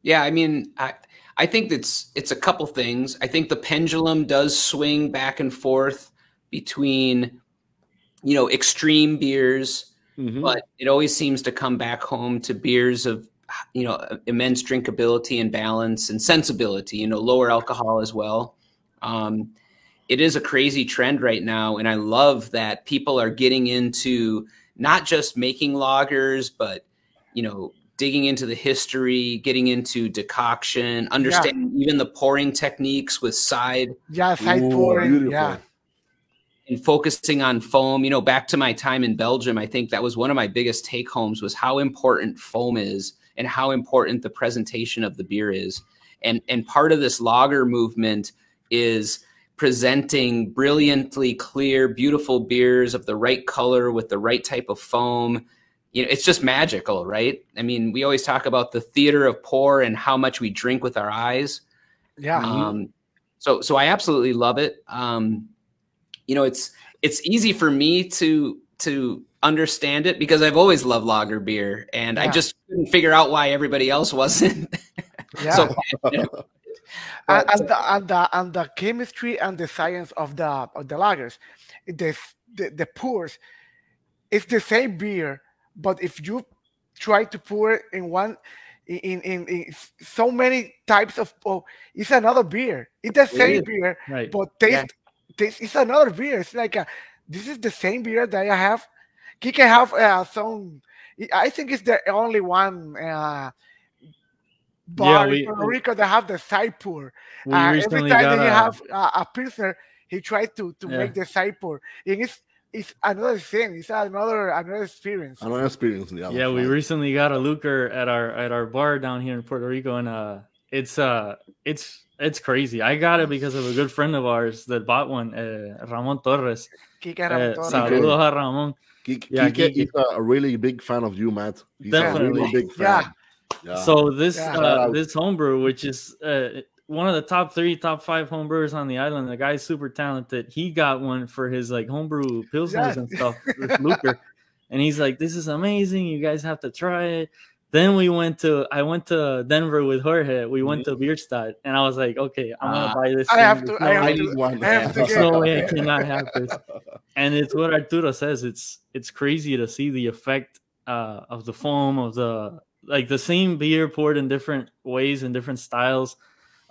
Yeah, I mean, I I think it's it's a couple things. I think the pendulum does swing back and forth between, you know, extreme beers, Mhm. but it always seems to come back home to beers of you know immense drinkability and balance and sensibility. You know, lower alcohol as well. Um, it is a crazy trend right now, and I love that people are getting into not just making lagers, but you know digging into the history, getting into decoction, understanding even the pouring techniques with side Yeah, side Ooh, pouring. beautiful. Yeah, and focusing on foam. You know, back to my time in Belgium, I think that was one of my biggest take homes was how important foam is and how important the presentation of the beer is. And and part of this lager movement is presenting brilliantly clear, beautiful beers of the right color with the right type of foam. You know, it's just magical, right? I mean, we always talk about the theater of pour and how much we drink with our eyes. yeah. Um, so so I absolutely love it. Um, you know, it's it's easy for me to to understand it because I've always loved lager beer, and I just couldn't figure out why everybody else wasn't. yeah. so and, and, the, and the and the chemistry and the science of the of the lagers, the the, the pours, it's the same beer, but if you try to pour it in one, in in, in so many types of, oh, it's another beer. It's the same is. beer, Right. but taste, taste it's another beer. It's like a, this is the same beer that I have. Kike have uh, some. I think it's the only one. Uh, bar we- in Puerto Rico that have the side pour. We Uh, every recently time got that he a, have uh, a pilsner, he tries to to Yeah. make the side pour, and it's it's another thing. It's another another experience. Another experience. Yeah, yeah, we recently got a Lukr at our at our bar down here in Puerto Rico, and uh, it's uh, it's it's crazy. I got it because of a good friend of ours that bought one, uh, Ramon Torres. Kike Uh, Ramon Torres. saludos a Ramon. Kike, Yeah, Kike Kike. is a really big fan of you, Matt. He's Definitely. a really big fan. Yeah. Yeah. So this Yeah. Uh, out. this homebrew, which is uh, one of the top three, top five homebrewers on the island, the guy's super talented. He got one for his like homebrew pilsners Yes. and stuff, this Lukr, and he's like, "This is amazing. You guys have to try it." Then we went to I went to Denver with Jorge. We went to Bierstadt, and I was like, "Okay, I'm gonna Ah. buy this." I thing. have to- There's I no have way- I need one. I have to There's get- no way I cannot have this. And it's what Arturo says. It's it's crazy to see the effect uh, of the foam of the like the same beer poured in different ways and different styles.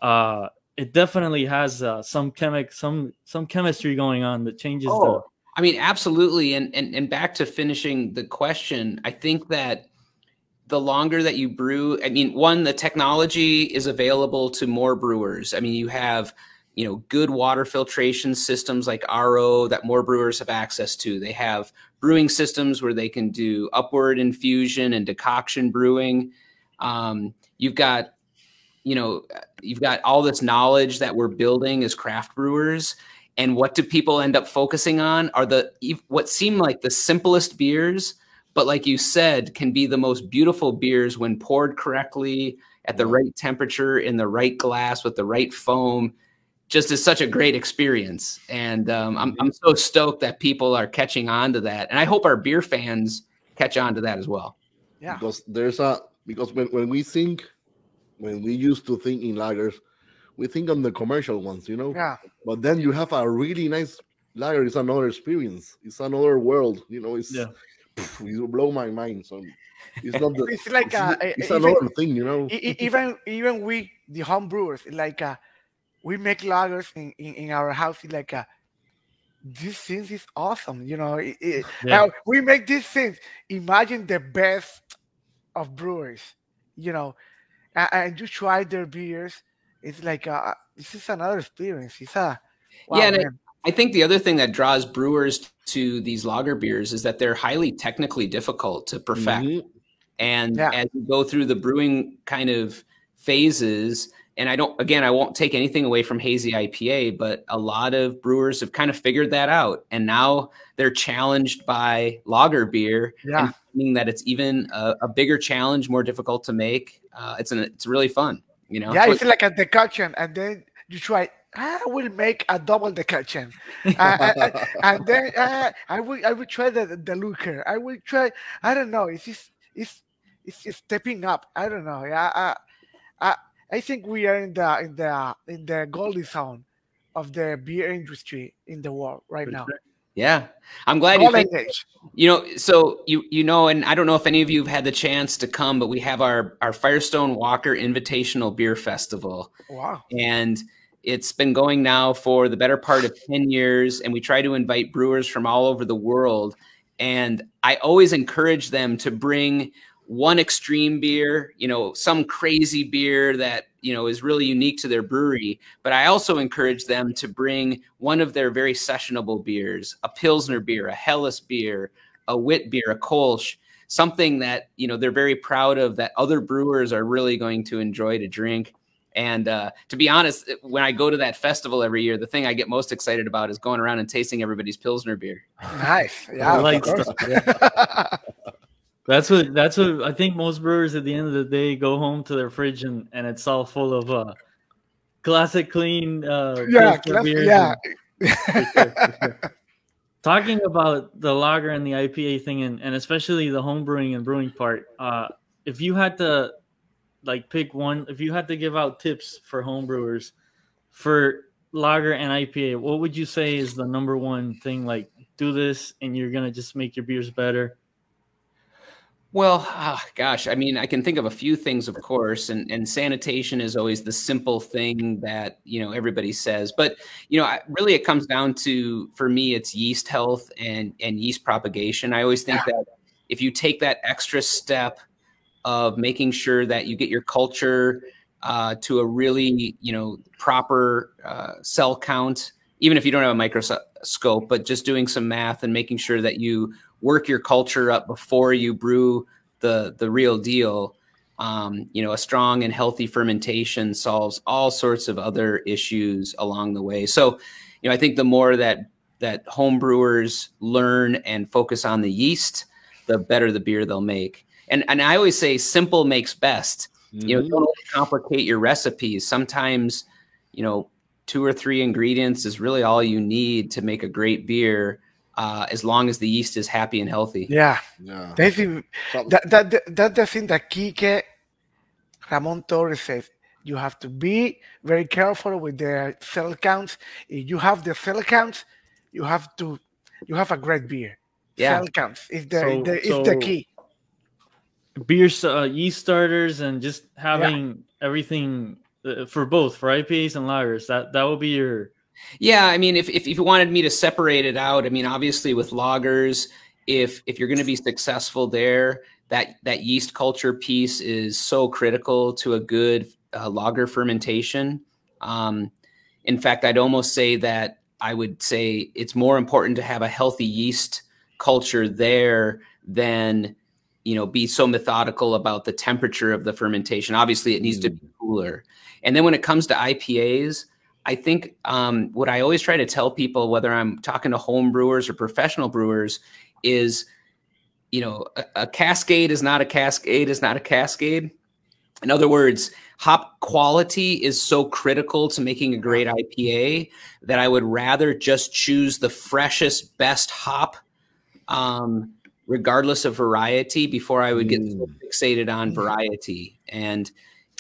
Uh, it definitely has uh, some chemic some some chemistry going on that changes Oh, the I mean, absolutely. And, and and back to finishing the question, I think that the longer that you brew, I mean, one, the technology is available to more brewers. I mean, you have, you know, good water filtration systems like RO that more brewers have access to. They have brewing systems where they can do upward infusion and decoction brewing. Um, you've got, you know, you've got all this knowledge that we're building as craft brewers and what do people end up focusing on are the what seem like the simplest beers but like you said can be the most beautiful beers when poured correctly at the right temperature in the right glass with the right foam just is such a great experience and um, I'm, I'm so stoked that people are catching on to that and i hope our beer fans catch on to that as well Yeah. because there's a because when, when we think when we used to think in lagers we think on the commercial ones you know? Yeah. but then you have a really nice lager it's another experience. It's another world you know? It's Yeah. it will blow my mind so it's not the It's like it's, uh, it's even- another thing you know? even even we the home brewers like uh we make lagers in, in, in our house it's like uh this things is awesome you know? It, it- Yeah. we make these things. Imagine the best of brewers you know and, and you try their beers it's like uh this is another experience it's a wow, Yeah, and I- I think the other thing that draws brewers to these lager beers is that they're highly technically difficult to perfect. Mhm. And Yeah. as you go through the brewing kind of phases, and I don't, again, I won't take anything away from hazy IPA, but a lot of brewers have kind of figured that out. And now they're challenged by lager beer yeah and finding that it's even a, a bigger challenge, more difficult to make. Uh, it's an, it's really fun, you know? yeah So it's like a decoction and then you try I will make a double decoction, uh, and, and- and then uh, I will I will try the the Lukr. I will try. I don't know. It's just, it's it's just stepping up. I don't know. Yeah, I, I I think we are in the in the in the golden zone of the beer industry in the world right For now. Yeah, I'm glad you think. You know, so you you know, and I don't know if any of you have had the chance to come, but we have our our Firestone Walker Invitational Beer Festival, Wow. and it's been going now for the better part of ten years, and we try to invite brewers from all over the world, and I always encourage them to bring one extreme beer, you know, some crazy beer that you know is really unique to their brewery, but I also encourage them to bring one of their very sessionable beers, a Pilsner beer, a Helles beer, a wit beer, a Kolsch, something that you know they're very proud of that other brewers are really going to enjoy to drink. And uh, to be honest, when I go to that festival every year, the thing I get most excited about is going around and tasting everybody's Pilsner beer. Nice. Yeah. of light course. stuff, That's what that's what I think most brewers at the end of the day go home to their fridge and, and it's all full of uh classic clean uh yeah. Pilsner class- beers yeah. and- for sure, for sure. Talking about the lager and the IPA thing and, and especially the home brewing and brewing part, uh if you had to like pick one if you had to give out tips for home brewers for lager and IPA, what would you say is the number one thing like do this and you're gonna just make your beers better? Well, ah, gosh, I mean, I can think of a few things, of course, and, and sanitation is always the simple thing that you know everybody says. But you know, I, really, it comes down to for me, it's yeast health and and yeast propagation. I always think that if you take that extra step of making sure that you get your culture uh, to a really you know proper uh, cell count, even if you don't have a microscope, but just doing some math and making sure that you work your culture up before you brew the the real deal. Um, you know, a strong and healthy fermentation solves all sorts of other issues along the way. So, you know, I think the more that that home brewers learn and focus on the yeast, the better the beer they'll make. And and I always say simple makes best. You know, don't complicate your recipes. Sometimes, you know, two or three ingredients is really all you need to make a great beer uh, as long as the yeast is happy and healthy. Yeah. yeah. That's the, Some- that, that, that, that's the thing that Kike Ramon Torres says. You have to be very careful with the cell counts. If you have the cell counts, you have to you have a great beer. Yeah. Cell counts is the, So- the is the key. beer st- uh, yeast starters and just having everything uh, for both for IPAs and lagers. That that will be your. Yeah, I mean, if, if if you wanted me to separate it out, I mean, obviously with lagers, if if you're going to be successful there, that that yeast culture piece is so critical to a good uh, lager fermentation. Um, in fact, I'd almost say that I would say it's more important to have a healthy yeast culture there than you know be so methodical about the temperature of the fermentation. Obviously, it needs mm. to be cooler. And then when it comes to IPAs, I think um, what I always try to tell people, whether I'm talking to home brewers or professional brewers, is you know a, a cascade is not a cascade is not a cascade. In other words, hop quality is so critical to making a great IPA that I would rather just choose the freshest, best hop, um, regardless of variety, before I would get mm. fixated on variety. And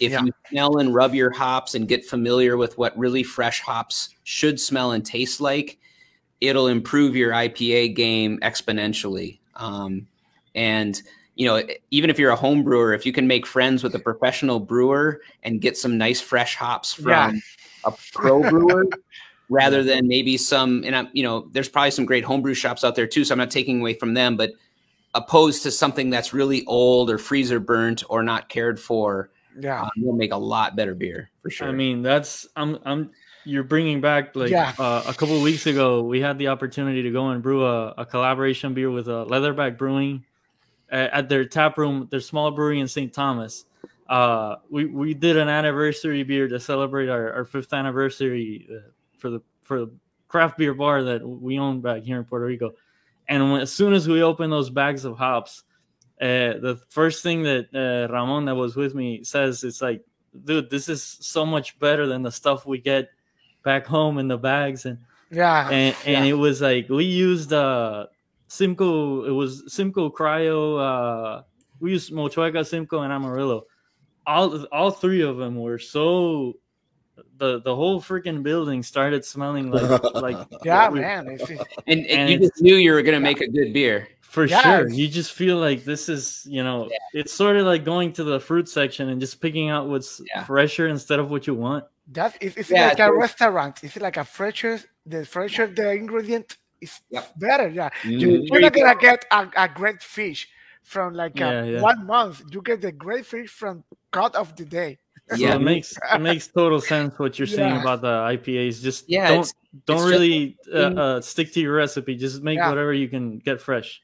if yeah. you smell and rub your hops and get familiar with what really fresh hops should smell and taste like, it'll improve your IPA game exponentially. Um, and you know, even if you're a home brewer, if you can make friends with a professional brewer and get some nice fresh hops from yeah. a pro brewer, rather than maybe some, and I'm, you know, there's probably some great homebrew shops out there too. So I'm not taking away from them, but opposed to something that's really old or freezer burnt or not cared for, yeah, um, you'll make a lot better beer for sure. I mean, that's I'm I'm you're bringing back like yeah. uh, a couple weeks ago we had the opportunity to go and brew a, a collaboration beer with a uh, leatherback brewing at their tap room, their small brewery in St. Thomas. Uh, we we did an anniversary beer to celebrate our, our fifth anniversary uh, for the for the craft beer bar that we own back here in Puerto Rico. And when, as soon as we opened those bags of hops, uh, the first thing that uh, Ramon that was with me says, it's like, dude, this is so much better than the stuff we get back home in the bags. And yeah, and, and yeah. it was like we used uh Simcoe, it was Simcoe Cryo. Uh, we used Motueka, Simcoe, and Amarillo. All all three of them were so. The the whole freaking building started smelling like like yeah man, and, and, you just knew you were gonna make a good beer for yes. sure. You just feel like this is you know yeah. it's sort of like going to the fruit section and just picking out what's yeah. fresher instead of what you want. That is it's yeah, like a restaurant. Is it like a fresher the fresher the ingredient is yep. better. Yeah, mm-hmm. you, are not gonna get a, a, great fish from like yeah, yeah. one month. You get the great fish from cut of the day. Yeah, it makes it makes total sense what you're saying about the IPAs. Just yeah, don't it's, don't it's really just, uh, uh, stick to your recipe. Just make whatever you can get fresh.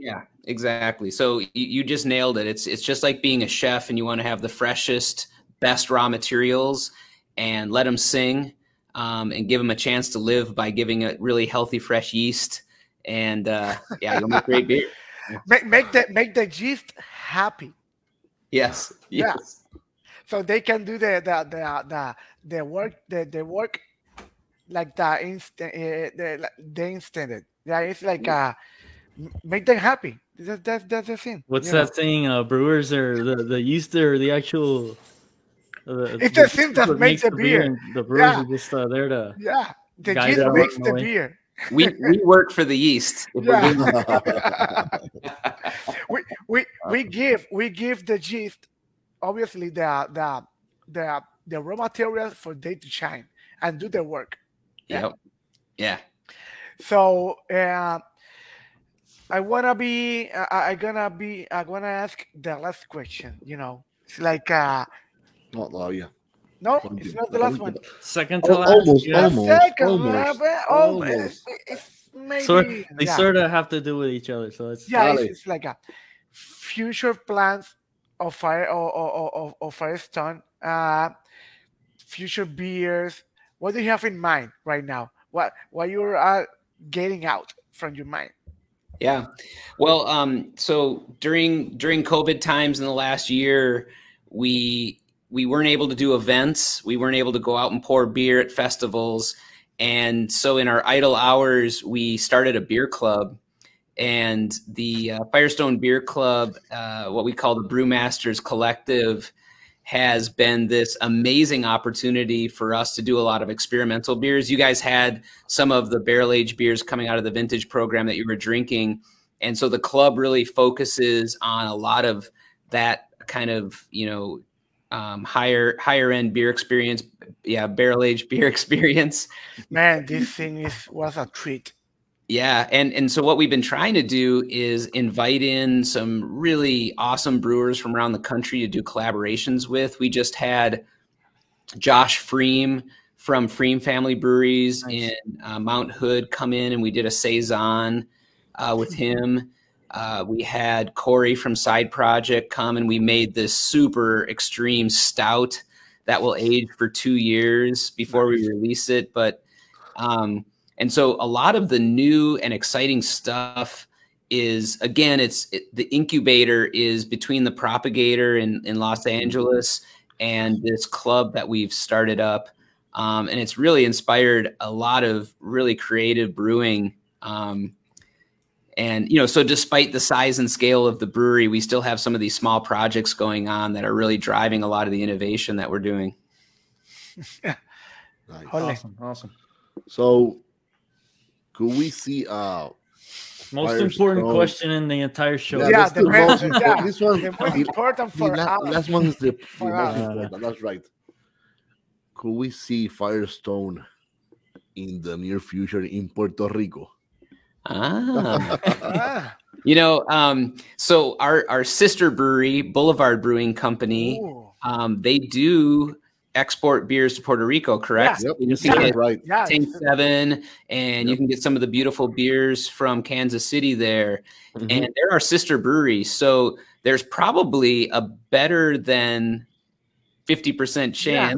Yeah, exactly. So you, you just nailed it. It's it's just like being a chef and you want to have the freshest, best raw materials and let them sing um, and give them a chance to live by giving it really healthy, fresh yeast. And uh, yeah, you'll make great beer. Make make the make the yeast happy. Yes. Yes. Yeah. So they can do the the the the, the work the, the work like the instant uh, the the instant. Yeah, it's like uh make them happy. That, that, that's the thing. What's that know? saying? Uh, brewers are the the yeast or the actual uh, it's the thing that makes the beer. beer the brewers yeah. are just uh, there to yeah. The yeast makes the way. beer. we we work for the yeast. Yeah. we we we give we give the yeast obviously the the the the raw materials for they to shine and do their work. Yep. Yeah. So uh, I wanna be I, I gonna be I wanna ask the last question. You know, it's like uh, not todavía. No, it's not the last one. Second to last. Almost, yeah. almost, Second, almost, almost. almost. It's, maybe, sort, they yeah. sort of have to do with each other, so it's yeah, it's, it's, like a future plans of fire or or, or, or Firestone, uh, future beers. What do you have in mind right now? What what you're uh, getting out from your mind? Yeah, well, um, so during during COVID times in the last year, we we weren't able to do events. We weren't able to go out and pour beer at festivals. And so in our idle hours, we started a beer club. And the uh, Firestone Beer Club, uh, what we call the Brewmasters Collective, has been this amazing opportunity for us to do a lot of experimental beers. You guys had some of the barrel aged beers coming out of the vintage program that you were drinking. And so the club really focuses on a lot of that kind of, you know, um, higher higher end beer experience. Yeah, barrel aged beer experience. Man, this thing is was a treat. Yeah, and and so what we've been trying to do is invite in some really awesome brewers from around the country to do collaborations with. We just had Josh Pfriem from pFriem Family Breweries nice. in uh, Mount Hood come in, and we did a saison uh, with him. Uh, we had Corey from Side Project come, and we made this super extreme stout that will age for two years before we release it. But um, and so a lot of the new and exciting stuff is again, it's it, the incubator is between the propagator in, in Los Angeles and this club that we've started up. Um, and it's really inspired a lot of really creative brewing. Um, and you know, so despite the size and scale of the brewery, we still have some of these small projects going on that are really driving a lot of the innovation that we're doing. nice. Awesome, awesome. So could we see uh most important question in the entire show. Yeah, yeah the, the most important. This one, the most important for the last, last one is the, the most important. That's right. Could we see Firestone in the near future in Puerto Rico? Ah. you know, um, so our our sister brewery, Boulevard Brewing Company, um, they do export beers to Puerto Rico, correct? Yeah. Yep. You can get right. Yeah. Tank Seven, and yep. you can get some of the beautiful beers from Kansas City there. Mm-hmm. And they're our sister breweries. So there's probably a better than 50% chance, yeah.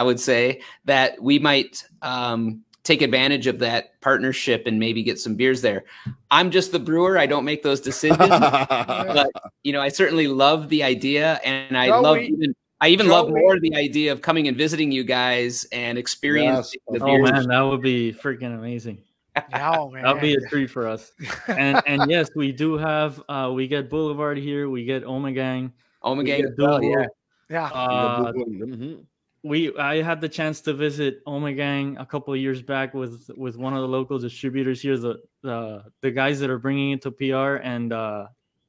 I would say, that we might um, take advantage of that partnership and maybe get some beers there. I'm just the brewer. I don't make those decisions. but, you know, I certainly love the idea. And I no, love we- even I even Joe, love more the idea of coming and visiting you guys and experiencing yes. the Oh man, that would be freaking amazing. Oh, That'd be a treat for us. And and yes, we do have uh we get Boulevard here, we get Omegang. Omegang, well, yeah. Yeah. Uh, mm-hmm. we I had the chance to visit Omegang a couple of years back with with one of the local distributors here, the the the guys that are bringing it to PR, and uh,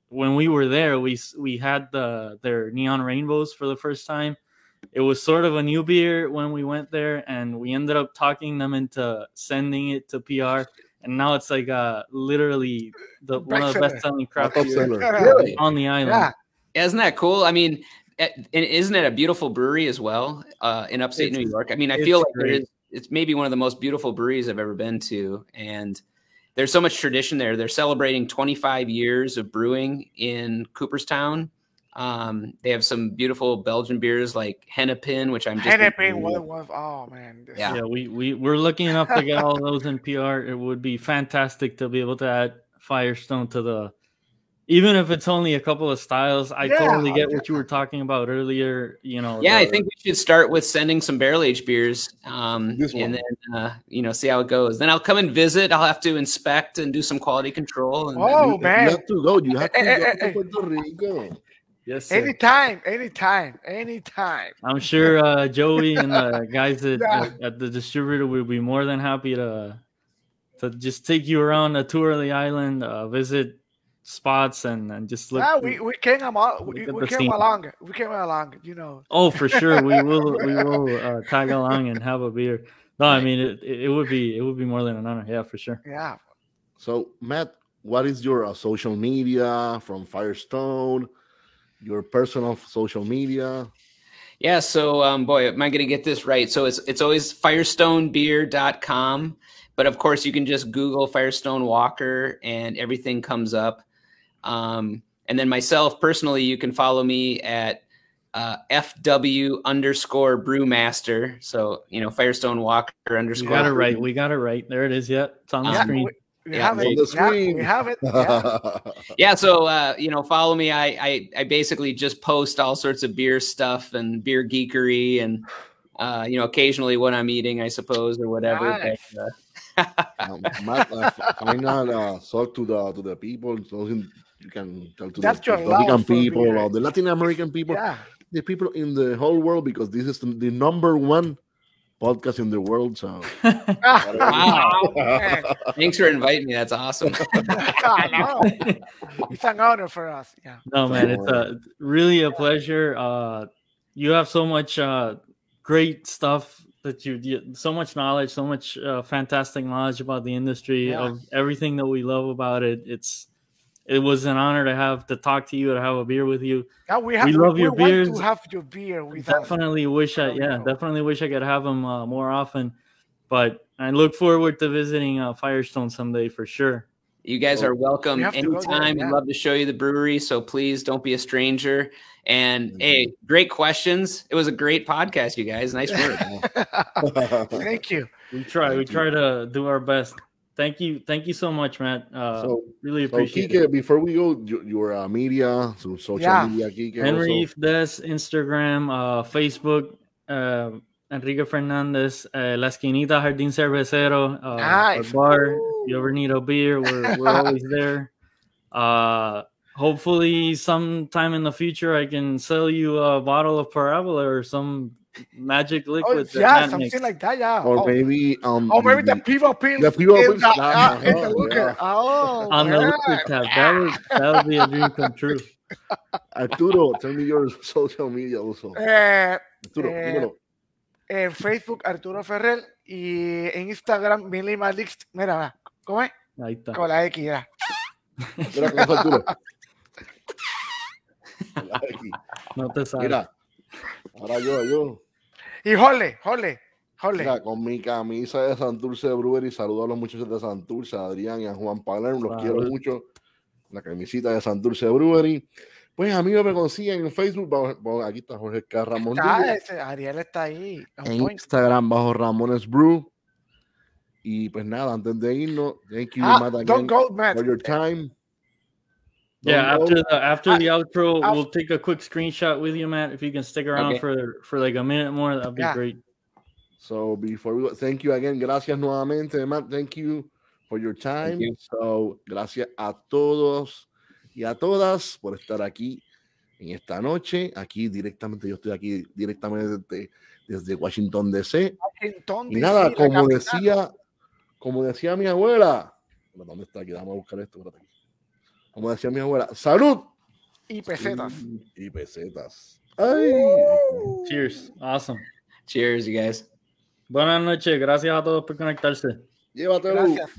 when we were there, we we had the their neon rainbows for the first time. It was sort of a new beer when we went there, and we ended up talking them into sending it to PR. And now it's like uh literally the one of the best selling craft beers really? on the island. Yeah. Isn't that cool? I mean, and isn't it a beautiful brewery as well uh, in upstate it's, New York? I mean, I feel like it is. It's maybe one of the most beautiful breweries I've ever been to, and there's so much tradition there. They're celebrating 25 years of brewing in Cooperstown. Um, they have some beautiful Belgian beers like Hennepin, which I'm just Hennepin was, was oh man. Yeah. yeah, we we we're looking enough to get all those in PR. It would be fantastic to be able to add Firestone to the even if it's only a couple of styles, I yeah, totally get what you were talking about earlier. You know, yeah, the, I think we should start with sending some barrel aged beers, um, and then uh, you know see how it goes. Then I'll come and visit. I'll have to inspect and do some quality control. And oh then, man, you have to go. You have to go to Puerto Rico. Yes, sir. anytime, anytime, anytime. I'm sure uh, Joey and the guys at, yeah. at, at the distributor will be more than happy to to just take you around a tour of the island, uh, visit spots and, and just look. Yeah, we, we came along. We, we came along. We came along. You know. Oh, for sure, we will. We will uh, tag along and have a beer. No, I mean it, it. would be it would be more than an honor. Yeah, for sure. Yeah. So Matt, what is your uh, social media from Firestone? Your personal social media. Yeah, so um, boy, am I going to get this right? So it's it's always firestonebeer.com, but of course you can just Google Firestone Walker and everything comes up. Um, and then myself personally, you can follow me at uh, FW underscore brewmaster. So, you know, Firestone Walker underscore. We got it right. We got it right. There it is. Yep. It's on the um, screen. We, we yeah, have it. The screen. Yeah, we have it. Yeah. yeah so, uh, you know, follow me. I, I, I basically just post all sorts of beer stuff and beer geekery and, uh, you know, occasionally what I'm eating, I suppose, or whatever. Nice. But, uh, um, Matt, uh, I not uh, talk to the to the people. So you can tell to That's the Puerto Rican people or the Latin American people, yeah. the people in the whole world, because this is the, the number one podcast in the world. So, wow. Thanks for inviting me. That's awesome. it's an honor for us. Yeah. No, man, it's a, really a pleasure. Uh, you have so much uh, great stuff that you, you so much knowledge, so much uh, fantastic knowledge about the industry Yeah. of everything that we love about it. It's it was an honor to have to talk to you to have a beer with you. Yeah, we have. We love your want beers. to have your beer with us. Definitely wish I yeah definitely wish I could have them uh, more often, but I look forward to visiting uh, Firestone someday for sure. You guys are welcome we have to go there, anytime. yeah. We'd love to show you the brewery, so please don't be a stranger. And Mhm. hey, great questions. It was a great podcast, you guys. Nice work. Thank you. We try we you. try to do our best. Thank you thank you so much, Matt. Uh, so, really so appreciate Kike, it. before we go, your, your uh, media, so social Yeah. media, Kike. Henry also. Des, Instagram, uh, Facebook, uh, Enrique Fernandez, uh, La Esquinita Jardín Cervecero, uh, Nice. bar. If you ever need a beer, we're, we're always there. Uh, hopefully, sometime in the future, I can sell you a bottle of Parabola or some magic Oh, liquid. that yeah, something makes. like that. Yeah. Or oh, maybe, um, oh, maybe the the- Pivo Pills. the Pills, the- yeah, ah, in the liquor. yeah. Oh, on the yeah. liquid tab. That would that would be a dream come true. Arturo, tell me your social media also. Eh, Arturo, eh, dímelo. en Facebook Arturo Ferrer y en Instagram Milly Malix. Mira, ¿cómo es? Ahí está. Con la X, ya. Mira cómo está Arturo. No te sabes. Mira, ahora yo, yo. Y Jole, Jole, Jole. Mira, con mi camisa de Santurce Brewery, saludo a los muchachos de Santurce, a Adrián y a Juan Palermo, los quiero mucho. La camisita de Santurce Brewery. Pues amigos me consiguen en Facebook, bajo- bajo- aquí está Jorge K. Ramón Está, ese, Ariel está ahí. en point. Instagram bajo Ramones Brew. Y pues nada, antes de irnos, thank you, Ah, Matt, again, don't go, Matt. for your time. Yeah, after the after the outro, we'll take a quick screenshot with you, Matt. If you can stick around Okay. for for like a minute more, that'd be Yeah. great. So before we go, thank you again. Gracias nuevamente, Matt. Thank you for your time. you. So, gracias a todos y a todas por estar aquí en esta noche. Aquí directamente, yo estoy aquí directamente desde, desde Washington DC. Washington, Y DC, nada, como decía, como decía mi abuela, ¿dónde está aquí? Vamos a buscar esto. espérate. Como decía mi abuela, salud Y pesetas. y pesetas. Ay. Cheers. Awesome. Cheers, you guys. Buenas noches. Gracias a todos por conectarse. Llévatelo. Gracias.